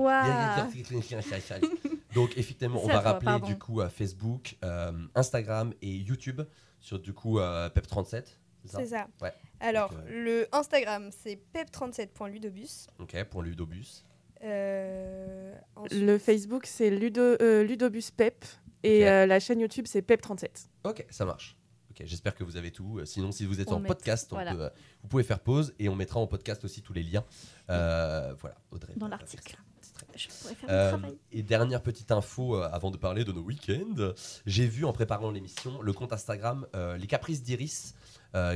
S8: Donc, effectivement, on va
S6: toi,
S8: rappeler
S6: pardon.
S8: du coup à Facebook, euh, Instagram et YouTube sur du coup euh, Pep37.
S9: C'est ça.
S8: Ouais.
S9: Alors,
S8: Donc,
S9: le Instagram, c'est pep37.ludobus.
S8: Ok, pour Ludobus.
S9: Euh, ensuite-
S7: Le Facebook, c'est Ludo, euh, Ludobus Pep. Et euh, la chaîne YouTube, c'est Pep37.
S8: Ok, ça marche. Ok, j'espère que vous avez tout. Euh, Sinon, si vous êtes
S6: On
S8: en
S6: met-
S8: podcast, on
S6: voilà.
S8: peut, euh, vous pouvez faire pause et on mettra en podcast aussi tous les liens. Euh, voilà, Audrey.
S6: Dans l'article.
S8: ça. C'est très bien.
S6: Je pourrais faire
S8: Euh,
S6: travail.
S8: et dernière petite info euh, avant de parler de nos week-ends, j'ai vu en préparant l'émission le compte Instagram Les Caprices d'Iris,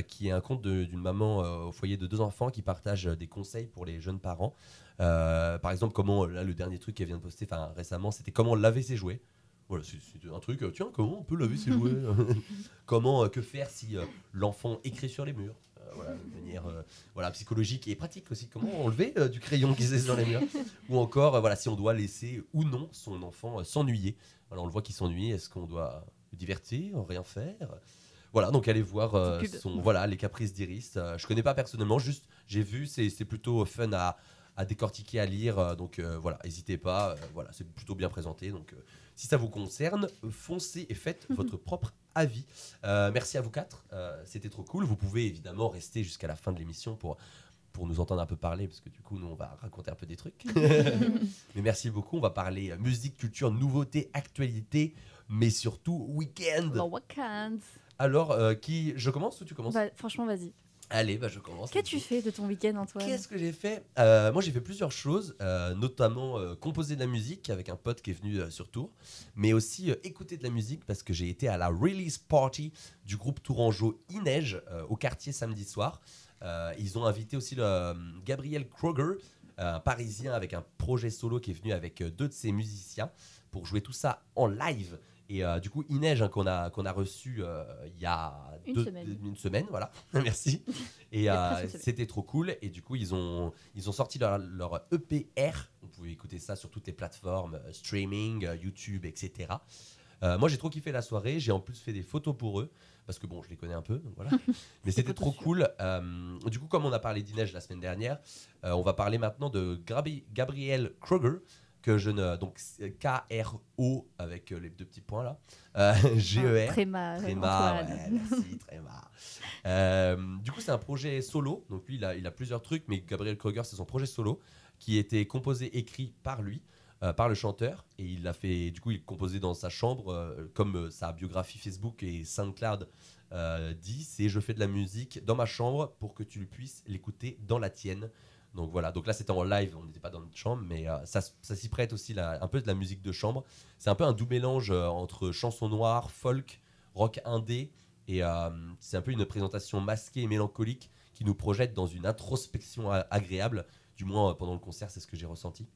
S8: qui est un compte d'une maman au foyer de deux enfants qui partage des conseils pour les jeunes parents. Par exemple, comment là le dernier truc qu'elle vient de poster, enfin récemment, c'était comment laver ses jouets. Voilà, c'est un truc. euh, tiens, comment on peut laver ses jouets (laughs) (laughs) Comment euh, que faire si euh, l'enfant écrit sur les murs voilà, de manière euh, voilà, psychologique et pratique aussi. Comment enlever euh, du crayon qui est sur les murs (laughs) Ou encore, euh, voilà, si on doit laisser ou non son enfant s'ennuyer. Alors on le voit qu'il s'ennuie. Est-ce qu'on doit le divertir, rien faire Voilà, donc allez voir son, voilà, les caprices d'Iris. Je connais pas personnellement, juste j'ai vu, c'est plutôt fun à, à décortiquer, à lire. donc voilà, n'hésitez pas. voilà, c'est plutôt bien présenté. Donc si ça vous concerne, foncez et faites votre propre avis. Euh, merci à vous quatre, euh, c'était trop cool. Vous pouvez évidemment rester jusqu'à la fin de l'émission pour, pour nous entendre un peu parler, parce que du coup, nous, on va raconter un peu des trucs. (laughs) mais merci beaucoup. On va parler euh, musique, culture, nouveautés, actualité, mais surtout week-end. Alors, euh, qui je commence ou tu commences?
S6: Bah, franchement, vas-y.
S8: Allez, bah, je commence.
S6: Qu'as-tu fait de ton week-end, Antoine
S8: Qu'est-ce que j'ai fait? Euh, Moi, j'ai fait plusieurs choses, euh, notamment euh, composer de la musique avec un pote qui est venu sur Tours, mais aussi écouter de la musique parce que j'ai été à la release party du groupe Tourangeau Ineige au quartier samedi soir. Ils ont invité aussi le, Gabriel Kroger, un Parisien avec un projet solo qui est venu avec deux de ses musiciens pour jouer tout ça en live. Et euh, du coup, Ineige, hein, qu'on a, qu'on a reçu euh, il y a
S6: Une
S8: deux-
S6: semaine.
S8: une semaine, voilà. (laughs) Merci. Et euh, c'était trop cool. Et du coup, ils ont, ils ont sorti leur, leur EPR. Vous pouvez écouter ça sur toutes les plateformes, streaming, YouTube, etc. Moi, j'ai trop kiffé la soirée. J'ai en plus fait des photos pour eux. Parce que bon, je les connais un peu. donc voilà. (laughs) Mais c'était trop cool. Du coup, comme on a parlé d'Inej la semaine dernière, on va parler maintenant de Grabi- Gabriel Kroger. Que je ne. Donc, K-R-O avec euh, les deux petits points là. Euh, G-E-R.
S6: Ah, (laughs) Tréma, euh,
S8: Tréma, ouais, merci, (laughs) Tréma. Euh, du coup, c'est un projet solo. Donc, lui, il a, il a plusieurs trucs, mais Gabriel Kroger, c'est son projet solo qui était composé, écrit par lui, euh, par le chanteur. Et il l'a fait, du coup, il composé dans sa chambre, comme sa biographie Facebook et SoundCloud dit c'est je fais de la musique dans ma chambre pour que tu puisses l'écouter dans la tienne. Donc voilà, donc là c'était en live, on n'était pas dans notre chambre, mais euh, ça, s'y prête aussi un peu de la musique de chambre. C'est un peu un doux mélange euh, entre chanson noire, folk, rock indé, et euh, c'est un peu une présentation masquée et mélancolique qui nous projette dans une introspection agréable, du moins pendant le concert, c'est ce que j'ai ressenti.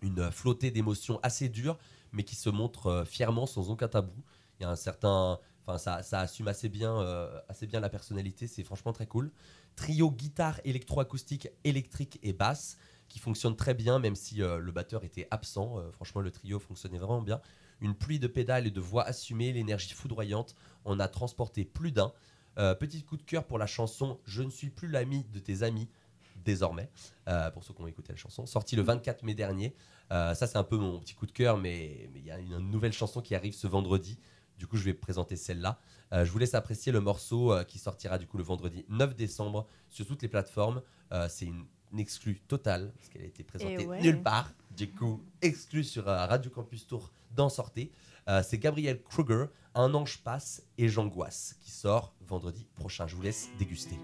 S8: Une flottée d'émotions assez dure, mais qui se montre fièrement sans aucun tabou. Il y a un certain. Enfin, ça, ça assume assez bien, assez bien la personnalité, c'est franchement très cool. Trio guitare électroacoustique, électrique et basse qui fonctionne très bien, même si euh, le batteur était absent. Euh, franchement, le trio fonctionnait vraiment bien. Une pluie de pédales et de voix assumées, l'énergie foudroyante en a transporté plus d'un. Euh, petit coup de cœur pour la chanson Je ne suis plus l'ami de tes amis, désormais, pour ceux qui ont écouté la chanson, sortie le 24 mai dernier. Ça, c'est un peu mon petit coup de cœur, mais il y a une nouvelle chanson qui arrive ce vendredi. Du coup, je vais présenter celle-là. Euh, je vous laisse apprécier le morceau euh, qui sortira du coup le vendredi 9 décembre sur toutes les plateformes. Euh, c'est une, une exclue totale parce qu'elle a été présentée
S6: ouais.
S8: nulle part. Du coup, exclue sur Radio Campus Tour dans Sortez. C'est Gabriel Kruger, Un ange passe et j'angoisse qui sort vendredi prochain. Je vous laisse déguster.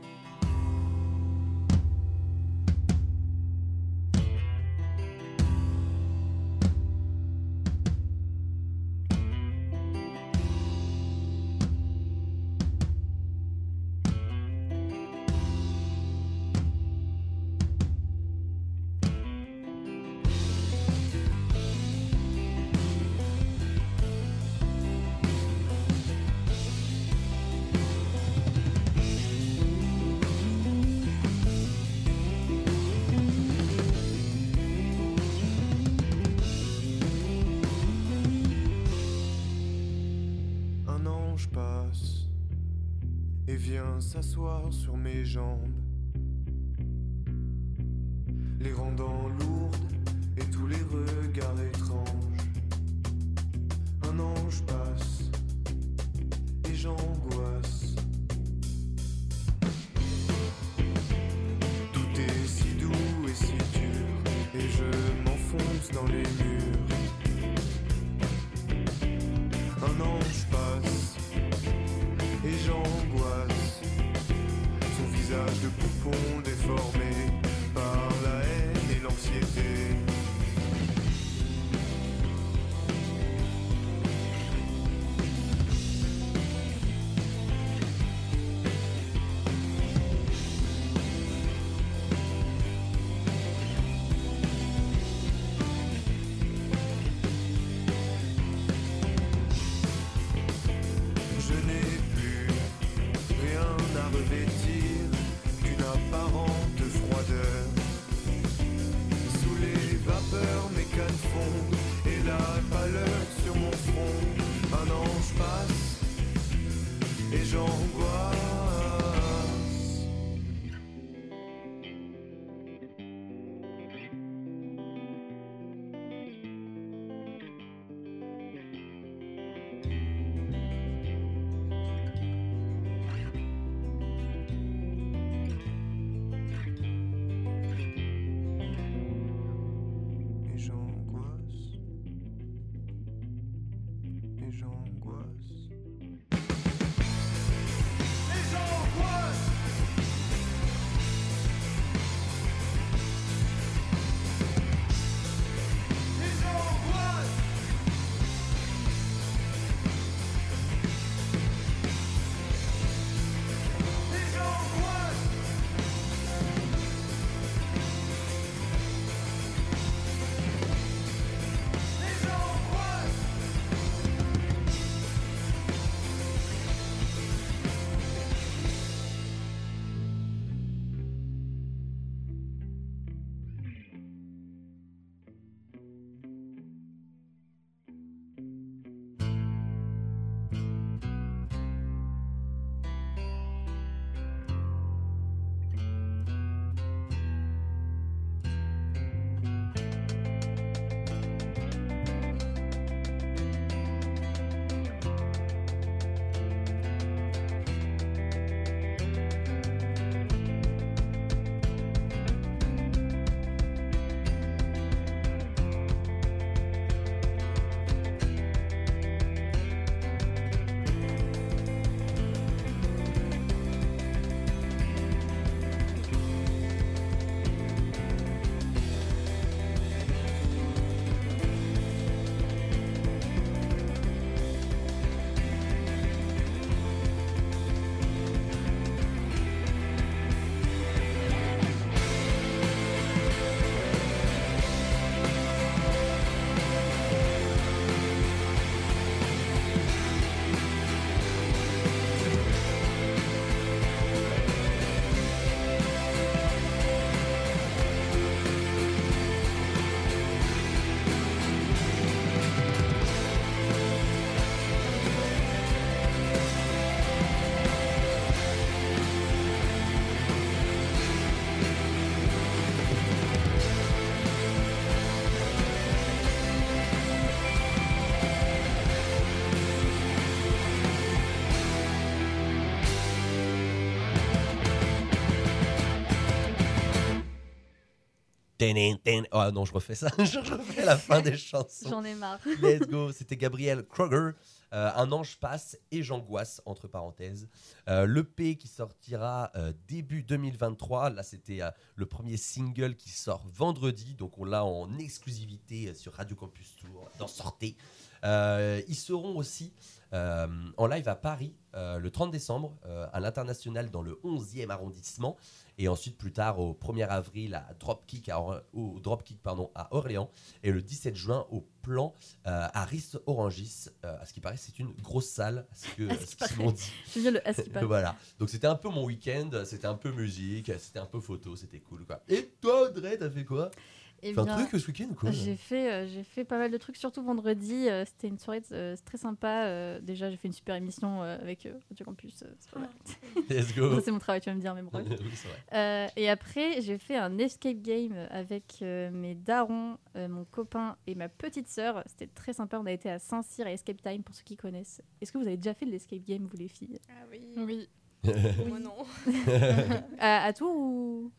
S8: Oh non, je refais ça. (laughs) je refais la fin des chansons.
S6: J'en ai marre. (laughs)
S8: Let's go. C'était Gabriel Kroger. Euh, un ange passe et j'angoisse, entre parenthèses. Euh, le P qui sortira euh, début 2023. Là, c'était le premier single qui sort vendredi. Donc, on l'a en exclusivité sur Radio Campus Tour dans Sortez. Ils seront aussi en live à Paris le 30 décembre, à l'international dans le 11e arrondissement. Et ensuite, plus tard, au 1er avril, à Dropkick, à, Or- au Dropkick pardon, à Orléans. Et le 17 juin, au plan euh, à Ris Orangis. Euh, à ce qui paraît, c'est une grosse salle. à ce que-
S6: À ce
S8: dit. (laughs)
S6: Bien le à ce qui paraît.
S8: voilà. Donc, c'était un peu mon week-end. C'était un peu musique. C'était un peu photo. C'était cool. Quoi. Et toi, Audrey, t'as fait quoi?
S6: Eh
S8: Fait un
S6: bien,
S8: truc ce week-end ou quoi
S6: J'ai fait, euh, j'ai fait pas mal de trucs, surtout vendredi. euh, C'était une soirée euh, très sympa. euh, déjà, j'ai fait une super émission euh, avec euh, Radio Campus. euh, c'est pas mal. (laughs)
S8: Let's go.
S6: C'est mon travail, tu vas me dire, mais. (laughs)
S8: Oui.
S6: Euh, et après, j'ai fait un escape game avec euh, mes darons, euh, mon copain et ma petite sœur. C'était très sympa. On a été à Saint-Cyr et Escape Time pour ceux qui connaissent. Est-ce que vous avez déjà fait de l'escape game, vous les filles?
S10: Ah oui.
S2: Oui. (laughs)
S10: Moi non.
S6: à, à Tours ou?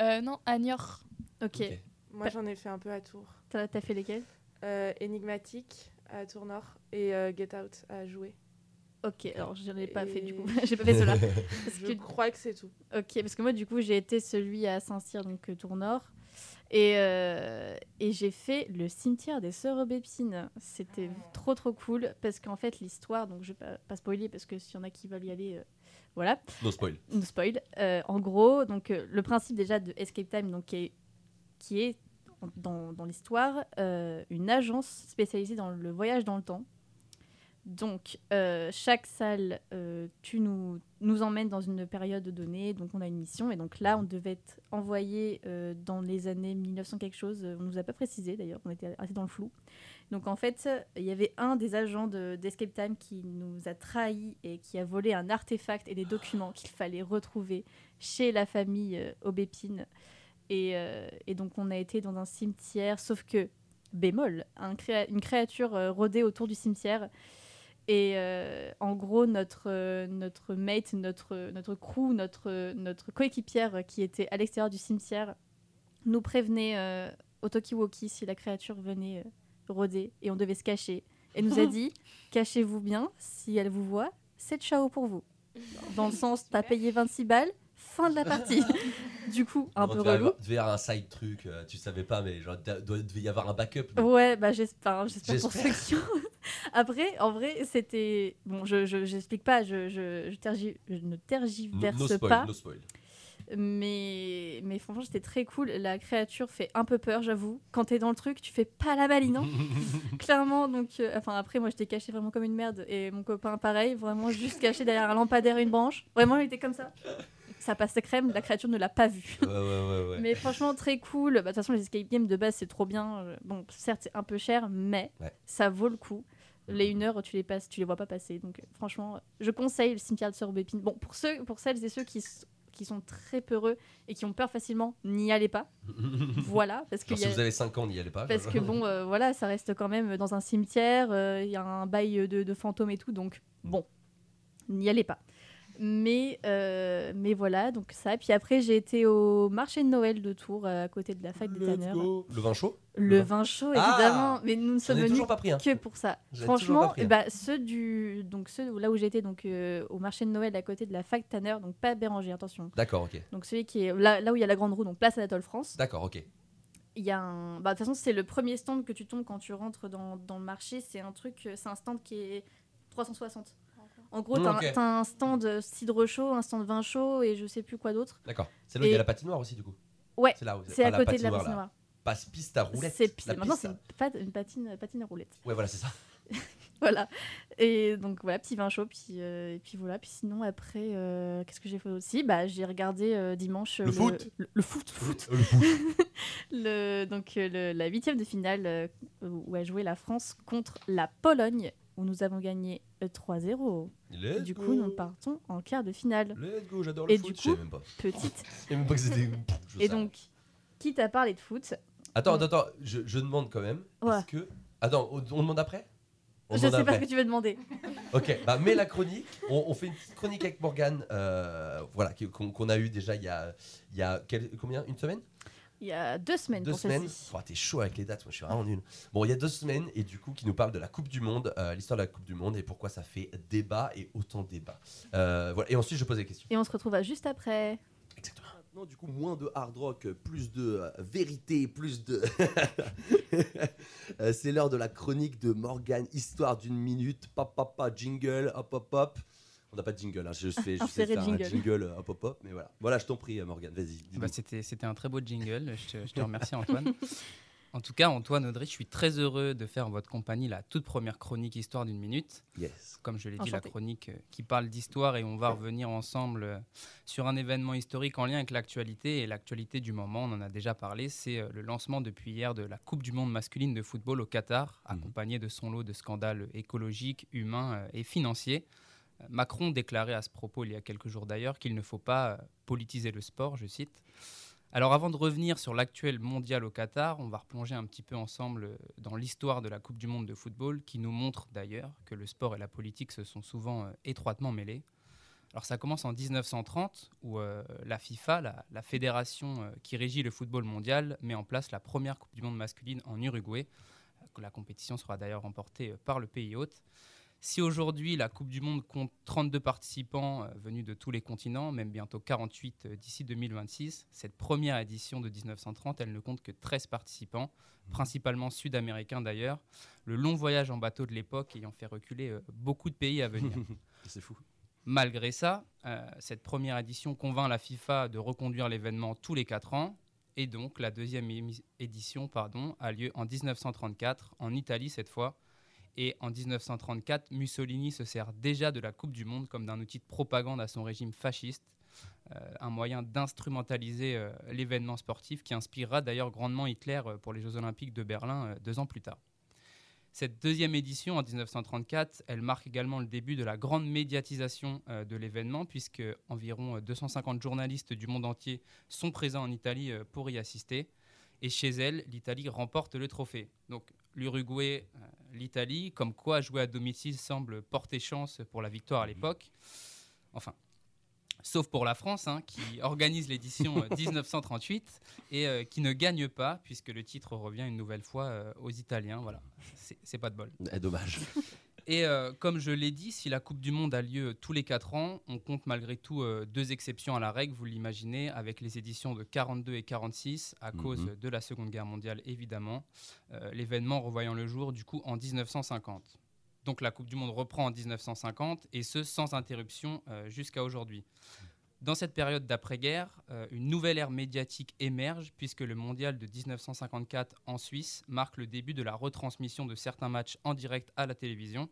S2: Euh, non, à Niort.
S6: Ok.
S8: Ok.
S7: Moi, j'en ai fait un peu à Tours.
S6: T'as fait lesquels?
S7: Euh, Énigmatique à Tours Nord et euh, Get Out à jouer.
S6: Ok, alors je ai pas fait du coup. (laughs) J'ai pas fait cela. (laughs) Parce
S7: Je
S6: que-
S7: crois que c'est tout.
S6: Ok, parce que moi, du coup, j'ai été celui à Saint-Cyr, donc euh, Tour Nord. Et, euh, et j'ai fait le cimetière des Sœurs Aubépine. C'était trop, trop cool. Parce qu'en fait, l'histoire, donc je vais pas, pas spoiler, parce que s'il y en a qui veulent y aller, euh, voilà.
S8: No spoil.
S6: No spoil. Euh, en gros, donc, euh, le principe déjà de Escape Time, donc, qui est, qui est dans, l'histoire euh, une agence spécialisée dans le voyage dans le temps. Donc, euh, chaque salle, euh, tu nous, nous emmènes dans une période donnée, donc on a une mission, et donc là, on devait être envoyé dans les années 1900 quelque chose, on nous a pas précisé d'ailleurs, on était assez dans le flou. Donc en fait, il y avait un des agents de- d'Escape Time qui nous a trahis et qui a volé un artefact et des documents qu'il fallait retrouver chez la famille Aubépine. Et, euh, et donc on a été dans un cimetière, sauf que, bémol, un créa- une créature euh, rôdait autour du cimetière. Et euh, en gros, notre, notre mate, notre, notre crew, notre, notre coéquipière qui était à l'extérieur du cimetière nous prévenait euh, au talkie-walkie si la créature venait rôder et on devait se cacher. Et nous a (laughs) dit Cachez-vous bien, si elle vous voit, c'est ciao pour vous. Dans le sens, t'as payé 26 balles, fin de la partie. (laughs) du coup, un peu relou.
S8: avoir- devait y avoir un side truc, euh, tu savais pas, mais genre, doit- devait y avoir un backup.
S6: Ouais, bah j'espère, j'espère pour ceux qui ont- (laughs) Après, en vrai, c'était bon. Je je- j'explique pas, je je, je, tergi- je ne
S8: No,
S6: tergiverse
S8: no spoil,
S6: pas.
S8: no spoil.
S6: Mais mais franchement, c'était très cool. La créature fait un peu peur, j'avoue. Quand t'es dans le truc, tu fais pas la maline, hein. (laughs) Clairement, donc euh, enfin après, moi, j'étais cachée vraiment comme une merde et mon copain pareil, vraiment juste caché derrière un lampadaire et une branche. Vraiment, il était comme ça. Ça passe crème, la créature ne l'a pas vu.
S8: Ouais, ouais, ouais. ouais.
S6: Mais franchement, très cool. Bah, De toute façon, les escape games de base, c'est trop bien. Euh, Bon, certes, c'est un peu cher, mais ça vaut le coup. Les une heure, tu les passes, tu les vois pas passer. Donc, euh, franchement, je conseille le cimetière de Sœur Aubépine. Bon, pour, ceux, pour celles et ceux qui, sont très peureux et qui ont peur facilement, n'y allez pas. (laughs) voilà. Parce que,
S8: Genre, si vous avez 5 ans, n'y allez pas.
S6: parce que bon, euh, voilà, ça reste quand même dans un cimetière. euh, Il y a un bail de, de fantômes et tout. Donc, bon, n'y allez pas. Mais, euh, mais voilà, donc ça. Puis après, j'ai été au marché de Noël de Tours, euh, à côté de la fac des Tanneurs.
S8: Le vin chaud
S6: Le vin chaud,
S8: Ah
S6: évidemment. mais nous ne sommes venus
S8: toujours pas pris un.
S6: que pour ça. Franchement,
S8: pas pris un.
S6: eh bah, ceux du, donc ceux là où j'étais, donc euh, au marché de Noël à côté de la fac Tanner, donc pas Béranger, attention.
S8: D'accord, ok.
S6: Donc celui qui est là, là où il y a la grande roue, donc place Anatole France.
S8: D'accord, ok.
S6: Il y a un, bah, de toute façon c'est le premier stand que tu tombes quand tu rentres dans, dans le marché. C'est un truc, c'est un stand qui est 360. En gros, t'as
S8: ok.
S6: un- t'as un stand euh, cidre chaud, un stand vin chaud et je sais plus quoi d'autre.
S8: D'accord. C'est là où il y a la patinoire aussi, du coup
S6: Ouais,
S8: C'est là où
S6: c'est à côté de la
S8: patinoire. Passe piste à roulette.
S6: C'est maintenant c'est une, une patine, patine à roulette.
S8: Ouais, voilà, c'est ça. (laughs) (laughs)
S6: voilà. Et donc voilà, petit vin chaud, puis, euh, et puis voilà. Puis sinon, après, euh, qu'est-ce que j'ai fait aussi? Bah, J'ai regardé euh, dimanche.
S8: Le foot
S6: Le, le foot, foot.
S8: Euh, le foot. (laughs)
S6: Le- donc le- la huitième de finale où a joué la France contre la Pologne, où nous avons gagné 3-0.
S8: Let's
S6: du
S8: go.
S6: coup, nous partons en quart de finale.
S8: Let's go, j'adore le
S6: Et
S8: foot.
S6: du
S8: je savais
S6: coup,
S8: même pas.
S6: petite. (laughs)
S8: Je même pas que c'était. (laughs) je
S6: Et donc, quitte à parler de foot,
S8: Attends, attends, attends, je, je demande quand même.
S6: Ouais.
S8: Est-ce que. Attends, on, on demande après? On
S6: je sais pas ce que tu veux demander. (laughs)
S8: Ok, bah mets la chronique. On, on fait une petite chronique avec Morgane, euh, voilà, qu'on a eu déjà il y a, il y a quel- combien? Une semaine?
S6: Il y a deux semaines
S8: Deux
S6: pour
S8: semaines. Oh, T'es chaud avec les dates, moi je suis vraiment nul. Bon, il y a deux semaines et du coup qui nous parle de la Coupe du Monde, euh, l'histoire de la Coupe du Monde et pourquoi ça fait débat et autant débat. Euh, voilà. Et ensuite je pose des questions.
S6: Et on se retrouve à juste après.
S13: Maintenant, du coup, moins de hard rock, plus de euh, vérité, plus de. (laughs) C'est l'heure de la chronique de Morgane, histoire d'une minute. Pop, pop, pop, jingle, hop, hop, hop. On n'a pas de jingle, hein, je (laughs) fais, je faire un
S6: jingle.
S13: jingle, euh, hop, hop, hop. Mais voilà, voilà, je t'en prie, euh, Morgane, vas-y. dis-nous.
S5: Bah, c'était, un très beau jingle, je te, je te remercie Antoine.
S14: En tout cas, Antoine Audrey, je suis très heureux de faire en votre compagnie la toute première chronique Histoire d'une minute.
S8: Yes.
S14: Comme je l'ai dit, la chronique euh, qui parle d'histoire et on va revenir ensemble sur un événement historique en lien avec l'actualité. Et l'actualité du moment, on en a déjà parlé, c'est le lancement depuis hier de la Coupe du Monde masculine de football au Qatar, accompagné de son lot de scandales écologiques, humains et financiers. Macron déclarait à ce propos il y a quelques jours d'ailleurs qu'il ne faut pas euh, politiser le sport, je cite. Alors avant de revenir sur l'actuel mondial au Qatar, on va replonger un petit peu ensemble euh, dans l'histoire de la Coupe du Monde de football qui nous montre d'ailleurs que le sport et la politique se sont souvent euh, étroitement mêlés. Alors ça commence en 1930 où la FIFA, la, fédération qui régit le football mondial, met en place la première Coupe du Monde masculine en Uruguay. La compétition sera d'ailleurs remportée par le pays hôte. Si aujourd'hui la Coupe du Monde compte 32 participants euh, venus de tous les continents, même bientôt 48 euh, d'ici 2026, cette première édition de 1930, elle ne compte que 13 participants, principalement sud-américains d'ailleurs, le long voyage en bateau de l'époque ayant fait reculer euh, beaucoup de pays à venir. (laughs)
S13: C'est fou.
S14: Malgré ça, euh, cette première édition convainc la FIFA de reconduire l'événement tous les 4 ans. Et donc, la deuxième édition pardon, a lieu en 1934, en Italie cette fois. Et en 1934, Mussolini se sert déjà de la Coupe du Monde comme d'un outil de propagande à son régime fasciste, euh, un moyen d'instrumentaliser euh, l'événement sportif qui inspirera d'ailleurs grandement Hitler euh, pour les Jeux Olympiques de Berlin deux ans plus tard. Cette deuxième édition en 1934, elle marque également le début de la grande médiatisation de l'événement, puisque environ euh, 250 journalistes du monde entier sont présents en Italie pour y assister. Et chez elle, l'Italie remporte le trophée. Donc l'Uruguay, euh, l'Italie, comme quoi jouer à domicile semble porter chance pour la victoire à l'époque. Enfin, sauf pour la France, hein, qui (laughs) organise l'édition euh, 1938 et euh, qui ne gagne pas, puisque le titre revient une nouvelle fois euh, aux Italiens. Voilà, c'est c'est pas de bol.
S8: Eh, dommage. (laughs)
S14: Et euh, comme je l'ai dit, si la Coupe du Monde a lieu tous les 4 ans, on compte malgré tout euh, deux exceptions à la règle, vous l'imaginez, avec les éditions de 42 et 46, à cause
S8: Mhm.
S14: de la Seconde Guerre mondiale évidemment. Euh, L'événement revoyant le jour du coup en 1950. Donc la Coupe du Monde reprend en 1950 et ce sans interruption jusqu'à aujourd'hui. Dans cette période d'après-guerre, euh, une nouvelle ère médiatique émerge puisque le mondial de 1954 en Suisse marque le début de la retransmission de certains matchs en direct à la télévision.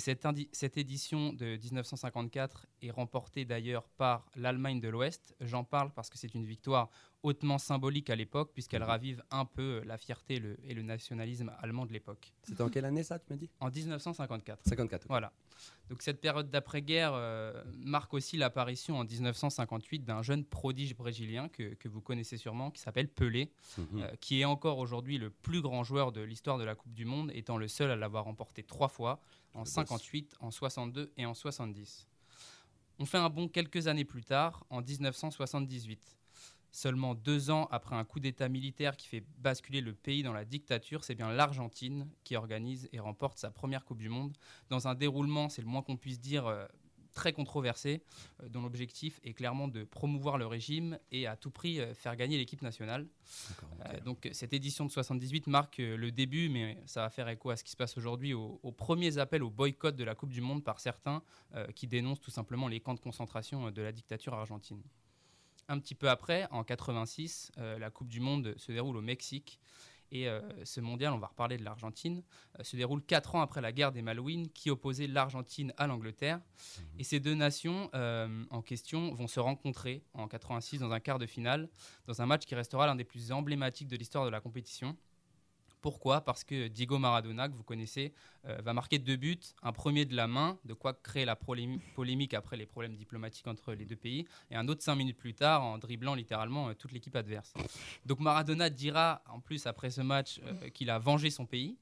S14: Et cette, édition de 1954 est remportée d'ailleurs par l'Allemagne de l'Ouest. J'en parle parce que c'est une victoire hautement symbolique à l'époque puisqu'elle ravive un peu la fierté et le, et le nationalisme allemand de l'époque.
S13: C'était en quelle année ça, tu m'as dit?
S14: En 1954.
S13: 54. ok.
S14: Voilà. Donc cette période d'après-guerre euh, marque aussi l'apparition en 1958 d'un jeune prodige brésilien que, que vous connaissez sûrement, qui s'appelle Pelé,
S8: Mhm.
S14: euh, qui est encore aujourd'hui le plus grand joueur de l'histoire de la Coupe du Monde, étant le seul à l'avoir remporté trois fois, en 58, en 62 et en 70. On fait un bond quelques années plus tard, en 1978. Seulement deux ans après un coup d'État militaire qui fait basculer le pays dans la dictature, c'est bien l'Argentine qui organise et remporte sa première Coupe du Monde dans un déroulement, c'est le moins qu'on puisse dire, euh, très controversé, euh, dont l'objectif est clairement de promouvoir le régime et à tout prix euh, faire gagner l'équipe nationale. Euh, donc cette édition de 78 marque le début, mais ça va faire écho à ce qui se passe aujourd'hui, aux, aux premiers appels au boycott de la Coupe du Monde par certains qui dénoncent tout simplement les camps de concentration de la dictature argentine. Un petit peu après, en 86, euh, la Coupe du Monde se déroule au Mexique. Et euh, ce mondial, on va reparler de l'Argentine, euh, se déroule quatre ans après la guerre des Malouines qui opposait l'Argentine à l'Angleterre. Et ces deux nations euh, en question vont se rencontrer en 86 dans un quart de finale, dans un match qui restera l'un des plus emblématiques de l'histoire de la compétition. Pourquoi? Parce que Diego Maradona, que vous connaissez, euh, va marquer deux buts, un premier de la main, de quoi créer la polémique après les problèmes diplomatiques entre les deux pays, et un autre cinq minutes plus tard en dribblant littéralement euh, toute l'équipe adverse. Donc Maradona dira en plus après ce match euh, qu'il a vengé son pays,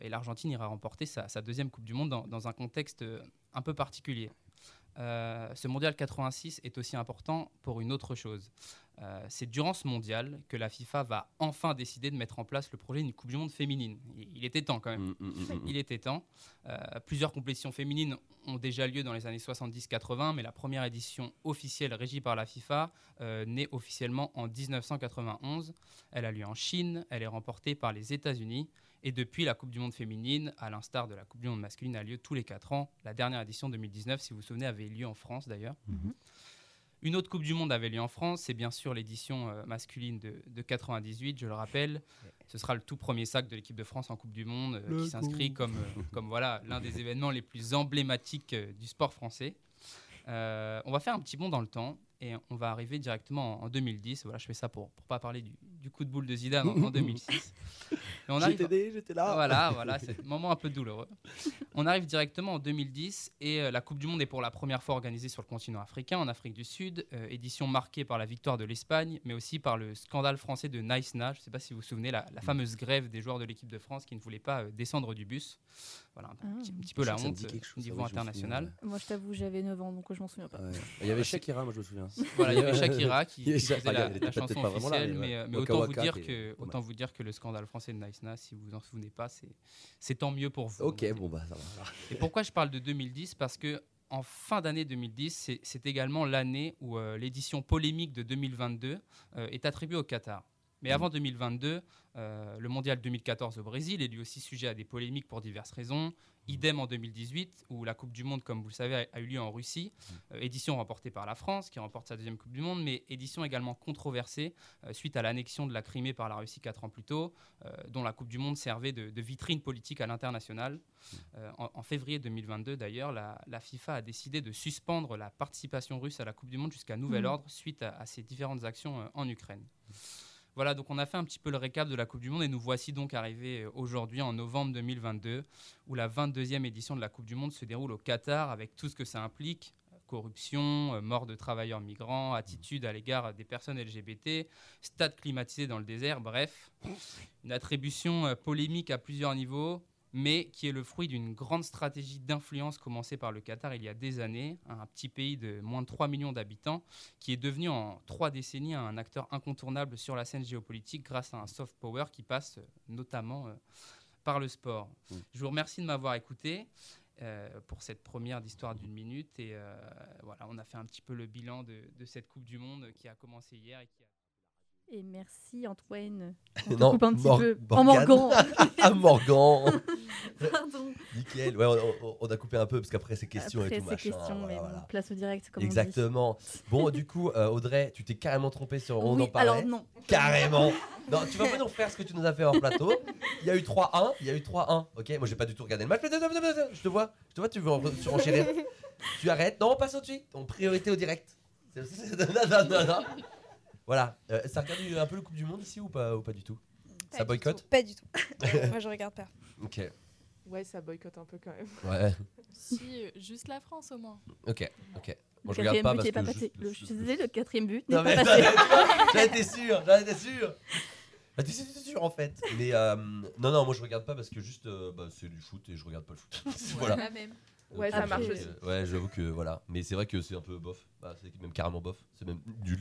S14: et l'Argentine ira remporter sa, sa deuxième Coupe du Monde dans, dans un contexte un peu particulier. Euh, ce mondial 86 est aussi important pour une autre chose. Euh, c'est durant ce mondial que la FIFA va enfin décider de mettre en place le projet d'une Coupe du Monde féminine. Il, il était temps quand même.
S8: Mm, mm, mm.
S14: Il était temps. Euh, plusieurs compétitions féminines ont déjà lieu dans les années 70-80, mais la première édition officielle régie par la FIFA naît officiellement en 1991. Elle a lieu en Chine, elle est remportée par les États-Unis. Et depuis, la Coupe du Monde féminine, à l'instar de la Coupe du Monde masculine, a lieu tous les 4 ans. La dernière édition 2019, si vous vous souvenez, avait lieu en France d'ailleurs. Une autre Coupe du Monde avait lieu en France, c'est bien sûr l'édition euh, masculine de, de 98, je le rappelle. Ce sera le tout premier sac de l'équipe de France en Coupe du Monde euh, qui s'inscrit comme, euh, comme voilà, l'un des (laughs) événements les plus emblématiques du sport français. On va faire un petit bond dans le temps et on va arriver directement en, en 2010. Voilà, je fais ça pour ne pas parler du, du coup de boule de Zidane en, en (laughs) 2006. Et on arrive-
S13: J'étais là.
S14: Voilà, (laughs) voilà, c'est un moment un peu douloureux. On arrive directement en 2010 et euh, la Coupe du Monde est pour la première fois organisée sur le continent africain, en Afrique du Sud. euh, édition marquée par la victoire de l'Espagne, mais aussi par le scandale français de Nice-Na. Je ne sais pas si vous vous souvenez, la, la fameuse grève des joueurs de l'équipe de France qui ne voulaient pas euh, descendre du bus. Voilà, un, petit, un petit peu
S13: Je
S14: la honte au niveau international.
S13: souviens,
S6: Moi, je t'avoue, j'avais 9 ans, donc je m'en souviens pas. (laughs)
S13: Il y avait Shakira, moi je me souviens. (laughs)
S14: Voilà, il y avait (laughs) Shakira qui, qui faisait la,
S13: était
S14: la chanson officielle,
S13: mais
S14: mais,
S13: ouais.
S14: euh, autant, vous dire que, autant vous dire que le scandale français de Nice Na, si vous en souvenez pas, c'est c'est tant mieux pour vous.
S13: Ok, bon bah ça va.
S14: Et pourquoi je parle de 2010 Parce que en fin d'année 2010, c'est- c'est également l'année où euh, l'édition polémique de 2022 euh, est attribuée au Qatar. Mais avant 2022, euh, le mondial 2014 au Brésil est lui aussi sujet à des polémiques pour diverses raisons. Idem en 2018, où la Coupe du Monde, comme vous le savez, a, a eu lieu en Russie. Euh, édition remportée par la France, qui remporte sa deuxième Coupe du Monde, mais édition également controversée euh, suite à l'annexion de la Crimée par la Russie quatre ans plus tôt, dont la Coupe du Monde servait de, de vitrine politique à l'international. En, en février 2022, d'ailleurs, la, la FIFA a décidé de suspendre la participation russe à la Coupe du Monde jusqu'à nouvel ordre suite à, à ces différentes actions en Ukraine. Voilà, donc on a fait un petit peu le récap de la Coupe du Monde et nous voici donc arrivés euh, aujourd'hui en novembre 2022 où la 22e édition de la Coupe du Monde se déroule au Qatar avec tout ce que ça implique corruption, euh, mort de travailleurs migrants, attitude à l'égard des personnes LGBT, stade climatisé dans le désert, bref, une attribution euh, polémique à plusieurs niveaux, mais qui est le fruit d'une grande stratégie d'influence commencée par le Qatar il y a des années, un petit pays de moins de 3 millions d'habitants, qui est devenu en trois décennies un acteur incontournable sur la scène géopolitique grâce à un soft power qui passe euh, notamment euh, par le sport. Je vous remercie de m'avoir écouté. euh, pour cette première d'histoire d'une minute et euh, voilà on a fait un petit peu le bilan de, de cette Coupe du Monde qui a commencé hier et qui a
S6: Et merci Antoine. On
S8: Non,
S6: coupe un petit
S8: Mor-
S6: peu. En
S8: Morgane.
S6: Morgan. (laughs)
S8: Ah, Morgan. (laughs)
S6: Pardon.
S8: Nickel. Ouais, on, a coupé un peu parce qu'après ces questions
S6: Après
S8: et tout
S6: ces
S8: machin.
S6: questions,
S8: voilà,
S6: mais
S8: voilà.
S6: place au direct, comme on dit.
S8: Exactement. Bon, du coup, euh, Audrey, tu t'es carrément trompé sur on
S6: Oui,
S8: en parlait.
S6: alors non.
S8: Carrément. Non, tu vas pas nous refaire ce que tu nous as fait hors plateau. Il y a eu 3-1. Il y a eu 3-1. Ok, moi j'ai pas du tout regardé le match. Je te vois. Je te vois, tu veux en surenchérir. (laughs) tu arrêtes. Non, on passe au-dessus. En priorité au direct. Non, non, non, non. Voilà. Euh, ça regarde un peu le Coupe du Monde ici ou pas, ou pas du tout?
S9: Pas
S8: Ça
S9: du
S8: boycotte?
S9: tout. Pas du tout. (laughs) Moi, je regarde pas.
S8: Ok.
S7: Ouais, ça boycotte un peu quand même.
S8: Ouais.
S2: Si, juste la France au moins.
S8: Ok, ok.
S6: Le
S8: Moi je regarde pas
S6: but
S8: parce que.
S6: pas
S8: je-
S6: passé. Le- Je suis désolée, le quatrième but n'est
S8: Non,
S6: pas
S8: mais
S6: passé. (laughs)
S8: j'en étais sûr, j'en étais sûr. J'en étais sûr en fait. Mais euh, non, non, moi je regarde pas parce que juste euh, bah, c'est du foot et je regarde pas le foot. (laughs) voilà.
S7: la même.
S8: Donc,
S7: Ouais, ça
S8: euh,
S7: marche
S8: euh,
S7: aussi.
S8: Ouais, j'avoue que voilà. Mais c'est vrai que c'est un peu bof. Bah, c'est même carrément bof. C'est même nul.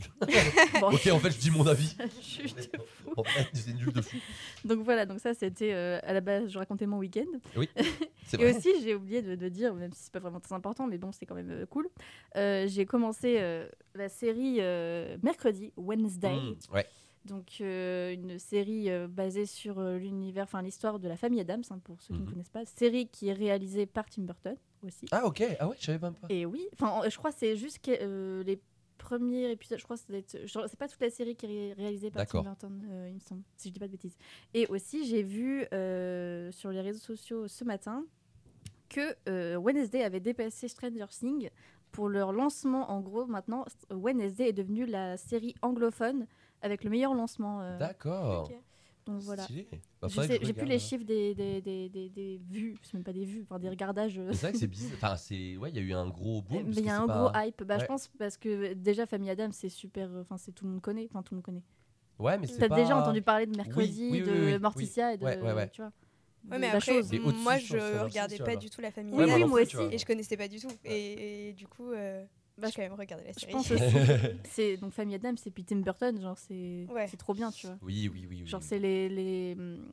S6: Bon. (laughs) (laughs)
S8: ok, en fait, je dis mon avis. (laughs) En fait, c'est nul de fou.
S6: Donc voilà, donc ça c'était euh, à la base, je racontais mon week-end.
S8: Oui,
S6: Et
S8: vrai.
S6: aussi, j'ai oublié de, de dire, même si c'est pas vraiment très important, mais bon, c'est quand même euh, cool. euh, j'ai commencé euh, la série euh, mercredi, Wednesday.
S8: Mmh, ouais.
S6: Donc euh, une série euh, basée sur euh, l'univers, enfin l'histoire de la famille Adams, hein, pour ceux qui
S8: Mhm.
S6: ne connaissent pas. Série qui est réalisée par Tim Burton aussi.
S8: Ah, ok. Ah, ouais, je savais même pas.
S6: Et oui, enfin, je crois que c'est juste que, les premiers épisodes. Je crois que c'est pas toute la série qui est ré- réalisée par Tim. Burton, il me semble, si je dis pas de bêtises. Et aussi, j'ai vu sur les réseaux sociaux ce matin que Wednesday avait dépassé Stranger Things pour leur lancement. En gros, maintenant, Wednesday est devenue la série anglophone avec le meilleur lancement. euh,
S8: D'accord.
S6: Donc voilà.
S8: Bah,
S6: J'ai plus les
S8: alors.
S6: chiffres des, des, des, des, des vues, c'est même pas des vues, enfin des regardages. euh,
S8: C'est vrai que c'est (laughs) bizarre. Enfin, c'est. Ouais, il y a eu un gros boom.
S6: il y a un
S8: pas-
S6: gros hype. Bah,
S8: Ouais.
S6: Je pense parce que déjà Famille Adam, c'est super. euh, Enfin, c'est tout le monde connaît. Enfin, tout le monde connaît.
S8: Ouais, mais c'est
S6: T'as
S8: pas-
S6: déjà entendu parler de Mercredi,
S8: oui, oui,
S6: de
S8: oui, oui.
S6: Morticia et de.
S8: Ouais, ouais, ouais.
S6: Tu vois.
S9: Ouais, mais
S6: la
S9: après, moi, je regardais pas du tout la famille.
S6: Oui,
S8: moi
S6: aussi.
S9: Et je connaissais pas du tout. Et, et du coup, euh,
S6: Bah,
S9: j'ai quand même regardé la
S6: Je
S9: série.
S6: pense (laughs) aussi. (laughs) c'est donc Famille Adam, c'est puis Tim Burton, genre c'est
S9: Ouais.
S6: c'est trop bien, tu vois.
S8: Oui, oui, oui. oui,
S6: Genre
S8: oui.
S6: c'est les les hum,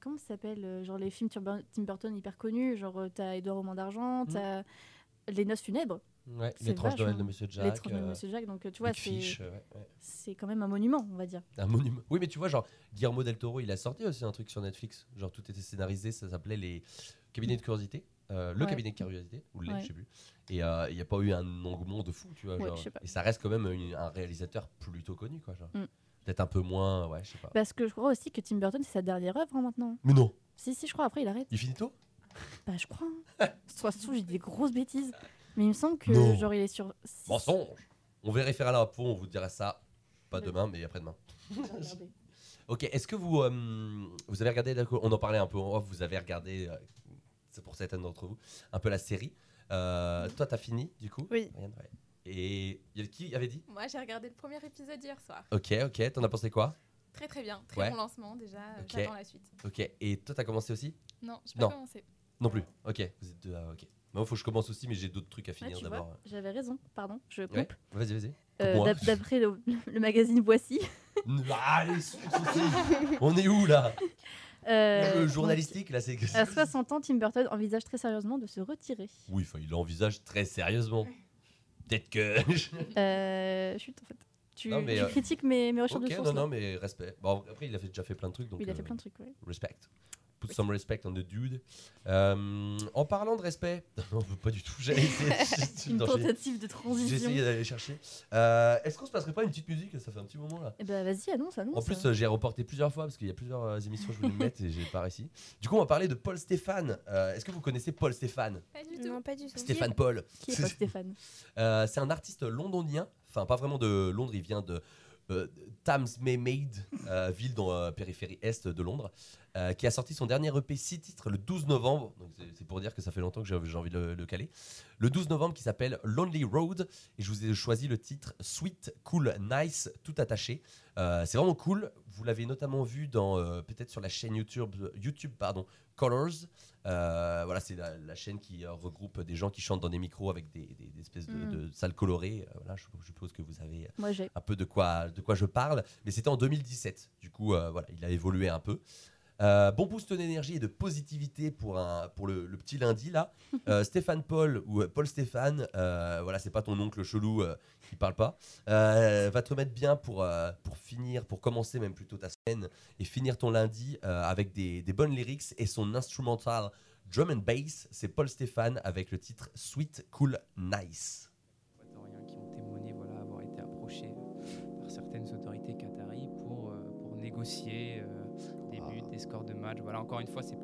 S6: comment ça s'appelle euh, genre les films Tim Bur- Tim Burton hyper connus, genre euh, t'as Edouard Roman d'argent, t'as Les Noces funèbres.
S8: Ouais, L'étrange Noël de Monsieur Jack.
S6: L'étrange Noël de
S8: euh,
S6: Monsieur Jack, donc tu vois, c'est
S8: ouais, ouais.
S6: c'est quand même un monument, on va dire.
S8: Un monument. Oui, mais tu vois, genre, Guillermo del Toro, il a sorti aussi un truc sur Netflix. Genre, tout était scénarisé, ça s'appelait les cabinets de curiosité. Euh, le
S6: Ouais.
S8: cabinet de curiosité, ou
S6: Ouais.
S8: je sais plus. Et euh, il n'y a pas eu un engouement de fou, tu vois.
S6: Ouais,
S8: genre. Et ça reste quand même une- un réalisateur plutôt connu, quoi. genre.
S6: Mm.
S8: Peut-être un peu moins, ouais, je sais pas.
S6: Parce que je crois aussi que Tim Burton, c'est sa dernière œuvre hein, maintenant.
S8: Mais non,
S6: Si, si, je crois, après il arrête.
S8: il finit tôt
S6: Bah, je crois. hein. Soit sous, j'ai des grosses bêtises. Mais il me semble que,
S8: Non.
S6: genre, il est sur.
S8: Mensonge On vérifiera l'info, on vous dira ça, pas demain, mais après-demain. (laughs) Ok, est-ce que vous, euh, vous avez regardé, on en parlait un peu en off, vous avez regardé, euh, c'est pour certaines d'entre vous, un peu la série. Euh, toi, t'as fini, du coup
S9: Oui.
S8: Ryan, ouais. Et y a qui avait dit?
S10: Moi, j'ai regardé le premier épisode hier soir.
S8: Ok, ok, t'en as pensé quoi?
S10: Très très bien, très
S8: Ouais.
S10: bon lancement déjà. euh,
S8: Ok.
S10: J'attends la suite.
S8: Ok, et toi, t'as commencé aussi?
S10: Non, j'ai pas
S8: Non.
S10: commencé.
S8: Non plus. Ok, vous êtes deux. ah, ok. Moi, faut que je commence aussi, mais j'ai d'autres trucs à finir d'abord.
S6: J'avais raison, pardon, je coupe.
S8: Ouais, vas-y, vas-y.
S6: Euh, D'après le, le magazine Voici. (laughs)
S8: Ah, les. On est où là? (laughs)
S6: euh,
S8: Le journalistique, là, c'est.
S6: À 60 ans, Tim Burton envisage très sérieusement de se retirer.
S8: Oui, enfin, il l'envisage très sérieusement. Peut-être que. (laughs)
S6: Euh, chut, en fait. Tu,
S8: Non, mais,
S6: tu
S8: euh,
S6: critiques mes, mes recherches
S8: ok,
S6: de sources
S8: non, non, mais respect. Bon, après, il a fait, déjà fait plein de trucs. Donc,
S6: Oui, il a fait
S8: euh,
S6: plein de trucs, ouais.
S8: Respect. Put some respect on the dude. Euh, en parlant de respect, (laughs) non, pas du tout. (laughs) Essayer- (laughs)
S6: Une
S8: non,
S6: tentative de transition.
S8: J'ai essayé d'aller chercher. Euh, Est-ce qu'on se passerait pas une petite musique? Ça fait un petit moment là.
S6: Eh ben vas-y, annonce, annonce.
S8: En plus, euh, j'ai reporté plusieurs fois parce qu'il y a plusieurs euh, émissions que je voulais mettre et j'ai pas réussi. Du coup, on va parler de Paul Stéphane. Euh, Est-ce que vous connaissez Paul Stéphane?
S10: Pas du tout.
S9: Non, pas du tout.
S8: Stéphane Paul.
S6: Qui est Paul Stéphane?
S8: Euh, C'est un artiste londonien. Enfin, pas vraiment de Londres, il vient de euh, Thames Maymead, euh, ville dans la périphérie est de Londres, euh, qui a sorti son dernier EP 6 titres le 12 novembre. C'est- pour dire que ça fait longtemps que j'ai envie de le, le caler. Le 12 novembre qui s'appelle Lonely Road. Et je vous ai choisi le titre Sweet, Cool, Nice, tout attaché. Euh, c'est vraiment cool. Vous l'avez notamment vu dans euh, peut-être sur la chaîne YouTube, YouTube pardon, Colors. Voilà, c'est la, la chaîne qui regroupe des gens qui chantent dans des micros avec des, des- des espèces de,
S6: Mm.
S8: de salles colorées. Voilà, je, je suppose que vous avez
S6: Moi,
S8: un peu de quoi, de quoi je parle. Mais c'était en 2017. Du coup, voilà, il a évolué un peu. Euh, bon boost d'énergie et de positivité pour, un, pour le, le petit lundi là. (laughs) Euh, Stéphane Paul ou euh, Paul Stéphane, euh, voilà, c'est pas ton oncle chelou euh, qui parle pas, euh, va te remettre bien pour, euh, pour finir, pour commencer même plutôt ta semaine et finir ton lundi euh, avec des, des bonnes lyrics et son instrumental drum and bass. C'est Paul Stéphane avec le titre Sweet, Cool, Nice.
S14: Qui ont témoigné voilà, avoir été approchés par certaines autorités qataries pour, euh, pour négocier euh, buts, des scores de match. Voilà, encore une fois, c'est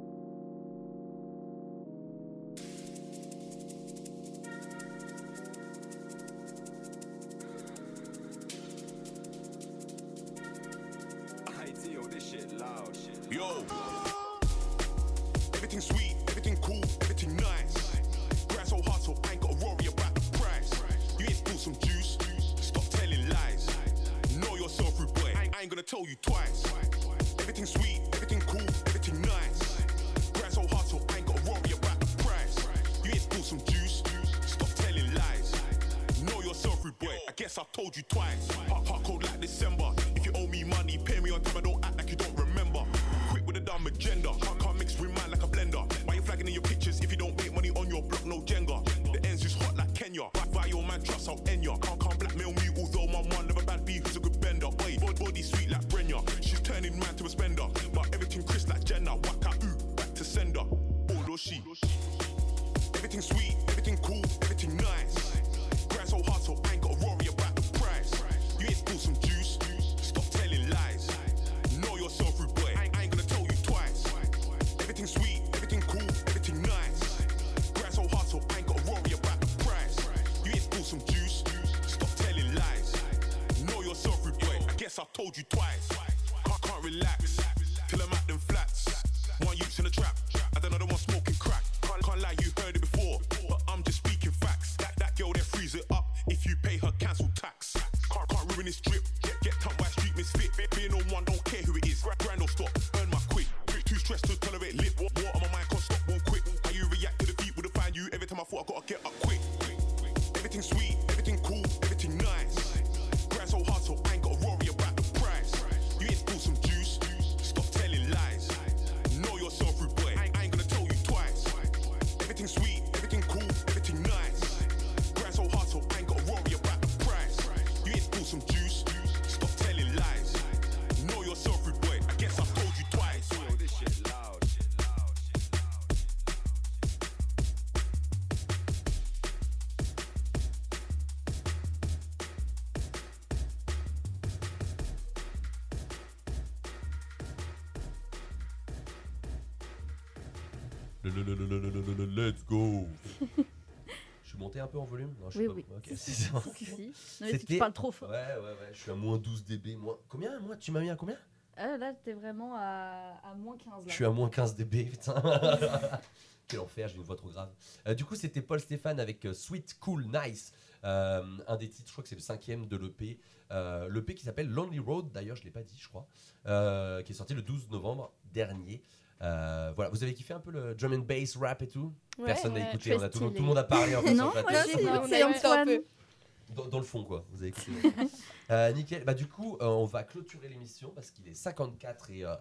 S15: told you twice. Hot, hot cold like December. If you owe me money, pay me on time. I don't act like you don't remember. Quick with a dumb agenda. Told you twice.
S8: Let's go. Je suis monté un peu en volume Non, je
S6: Oui, oui.
S8: Ok,
S6: Si,
S8: c'est
S6: si,
S8: bon.
S6: si, si. Non, mais si tu
S8: C'était-
S6: parles trop fort.
S8: Ouais, ouais, ouais. Je suis à moins 12 dB. Moins... Combien moi Tu m'as mis à combien?
S6: Ah, là, t'es vraiment à, à moins 15. Là.
S8: Je suis à moins 15 dB, putain. (laughs) Quel enfer, j'ai une voix trop grave. Euh, du coup, c'était Paul Stéphane avec euh, Sweet Cool Nice. Euh, un des titres, je crois que c'est le cinquième de l'EP. Euh, L'EP qui s'appelle Lonely Road, d'ailleurs, je ne l'ai pas dit, je crois. euh, qui est sorti le 12 novembre dernier. Euh, voilà, vous avez kiffé un peu le drum and bass rap et tout
S9: Ouais.
S8: Personne n'a
S9: Ouais,
S8: écouté, on a tout, le- tout
S9: stylé.
S8: le monde a parlé un peu (laughs)
S6: Non, moi, j'ai
S9: Non,
S6: écouté
S9: un peu.
S8: Dans, dans le fond, quoi. Vous avez écouté. (laughs) Euh, nickel. Bah, du coup, euh, on va clôturer l'émission parce qu'il est 54 et euh,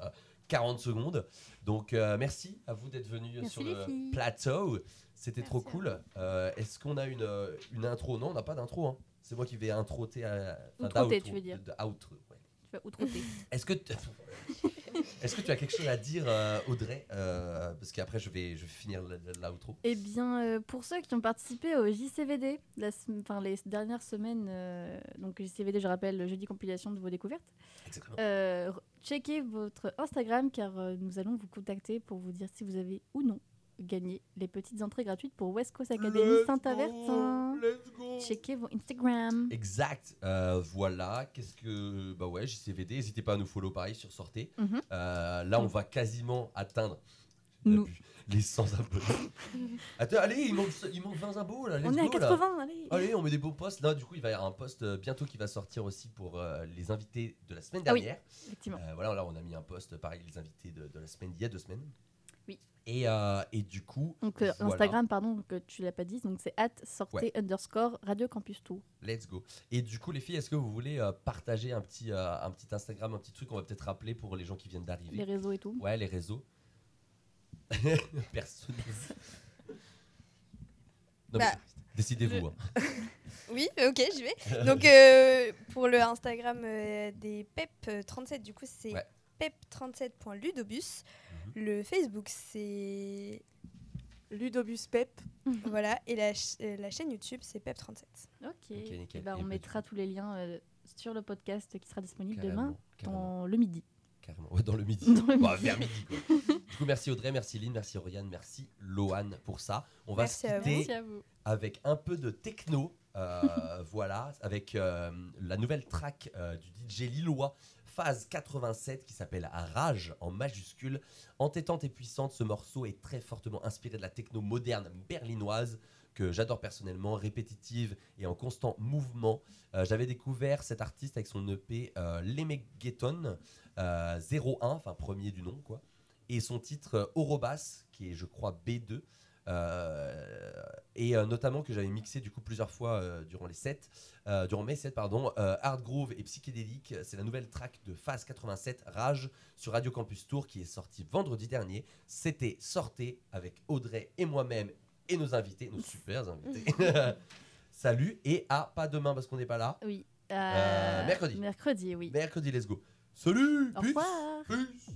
S8: 40 secondes. Donc, euh, merci à vous d'être venus
S6: Merci
S8: sur le
S6: filles.
S8: plateau. C'était trop cool. Euh, Est-ce qu'on a une, une intro? Non, on n'a pas d'intro. hein. C'est moi qui vais introter. à-
S6: tu veux dire.
S8: de- de outro, ouais.
S6: Outroter.
S8: Est-ce que, t- (laughs) Est-ce que tu as quelque chose à dire, euh, Audrey Euh, Parce qu'après, je vais, je vais finir l'outro.
S6: Eh bien, euh, pour ceux qui ont participé au JCVD, la enfin, les dernières semaines, euh, donc JCVD, je rappelle, le jeudi compilation de vos découvertes,
S8: Exactement.
S6: euh, checkez votre Instagram car euh, nous allons vous contacter pour vous dire si vous avez ou non gagné les petites entrées gratuites pour West Coast Academy
S8: Let's
S6: Saint-Avertin. Checkez vos Instagram.
S8: Exact. Euh, voilà. Qu'est-ce que. Bah ouais, JCVD. N'hésitez pas à nous follow pareil sur Sortez.
S6: Mhm.
S8: Euh, là, on va quasiment atteindre
S6: Nous.
S8: les 100 abonnés. (laughs) Attends, allez, il manque, il manque 20 abos là. let's
S6: On est à
S8: go, là.
S6: 80, allez.
S8: Allez, on met des beaux posts. Là, du coup, il va y avoir un post euh, bientôt qui va sortir aussi pour euh, les invités de la semaine
S6: Ah oui,
S8: dernière.
S6: effectivement.
S8: Euh, voilà, là, on a mis un post pareil, les invités de, de la semaine d'il y a deux semaines. Et, euh, et du coup.
S6: Donc euh,
S8: voilà.
S6: Instagram, pardon, que tu l'as pas dit, donc c'est at sortez
S8: Ouais.
S6: underscore Radio Campus Tour.
S8: Let's go. Et du coup, les filles, est-ce que vous voulez euh, partager un petit, euh, un petit Instagram, un petit truc qu'on va peut-être rappeler pour les gens qui viennent d'arriver?
S6: Les réseaux et tout.
S8: Ouais, les réseaux. (laughs) Personne. Non,
S9: Bah,
S8: Décidez-vous.
S9: le-
S8: hein. (laughs)
S9: Oui, ok, j'y vais. (laughs) Donc, euh, pour le Instagram euh, des PEP37, du coup, c'est
S8: Ouais.
S9: pep37.ludobus. Le Facebook, c'est.
S7: Ludobus Pep.
S9: Voilà, et la, ch- euh, la chaîne YouTube, c'est PEP37.
S6: Ok.
S8: nickel.
S6: Eh ben, on
S8: bah,
S6: mettra tous les liens euh, sur le podcast qui sera disponible
S8: Carrément,
S6: demain
S8: carrément.
S6: dans le midi.
S8: Carrément. Ouais, dans le midi. (laughs)
S6: Dans le
S8: Bah,
S6: midi.
S8: vers midi. Quoi. du coup, merci Audrey, merci Lynn, merci Oriane, merci Loane pour ça. On va
S9: Merci
S8: se
S9: à vous.
S8: quitter
S2: Merci à vous.
S8: avec un peu de techno. euh, (laughs) voilà, avec euh, la nouvelle track euh, du DJ Lillois Phase 87 qui s'appelle Rage en majuscule. Entêtante et puissante, ce morceau est très fortement inspiré de la techno moderne berlinoise que j'adore personnellement, répétitive et en constant mouvement. Euh, J'avais découvert cet artiste avec son EP euh, Lemegeton euh, 01, enfin premier du nom quoi, et son titre euh, Orobas qui est je crois B2. Euh, et euh, notamment que j'avais mixé du coup plusieurs fois euh, durant les sets, durant mes sets pardon, hard groove et psychédélique. C'est la nouvelle track de Phase 87 Rage sur Radio Campus Tour qui est sortie vendredi dernier. C'était sortez avec Audrey et moi-même et nos invités, nos super invités. (laughs) (laughs) Salut et à pas demain parce qu'on n'est pas là.
S6: Oui.
S8: Euh, mercredi.
S6: Mercredi, oui.
S8: Mercredi, let's go. Salut,
S6: Au
S8: peace,
S6: revoir.
S8: peace.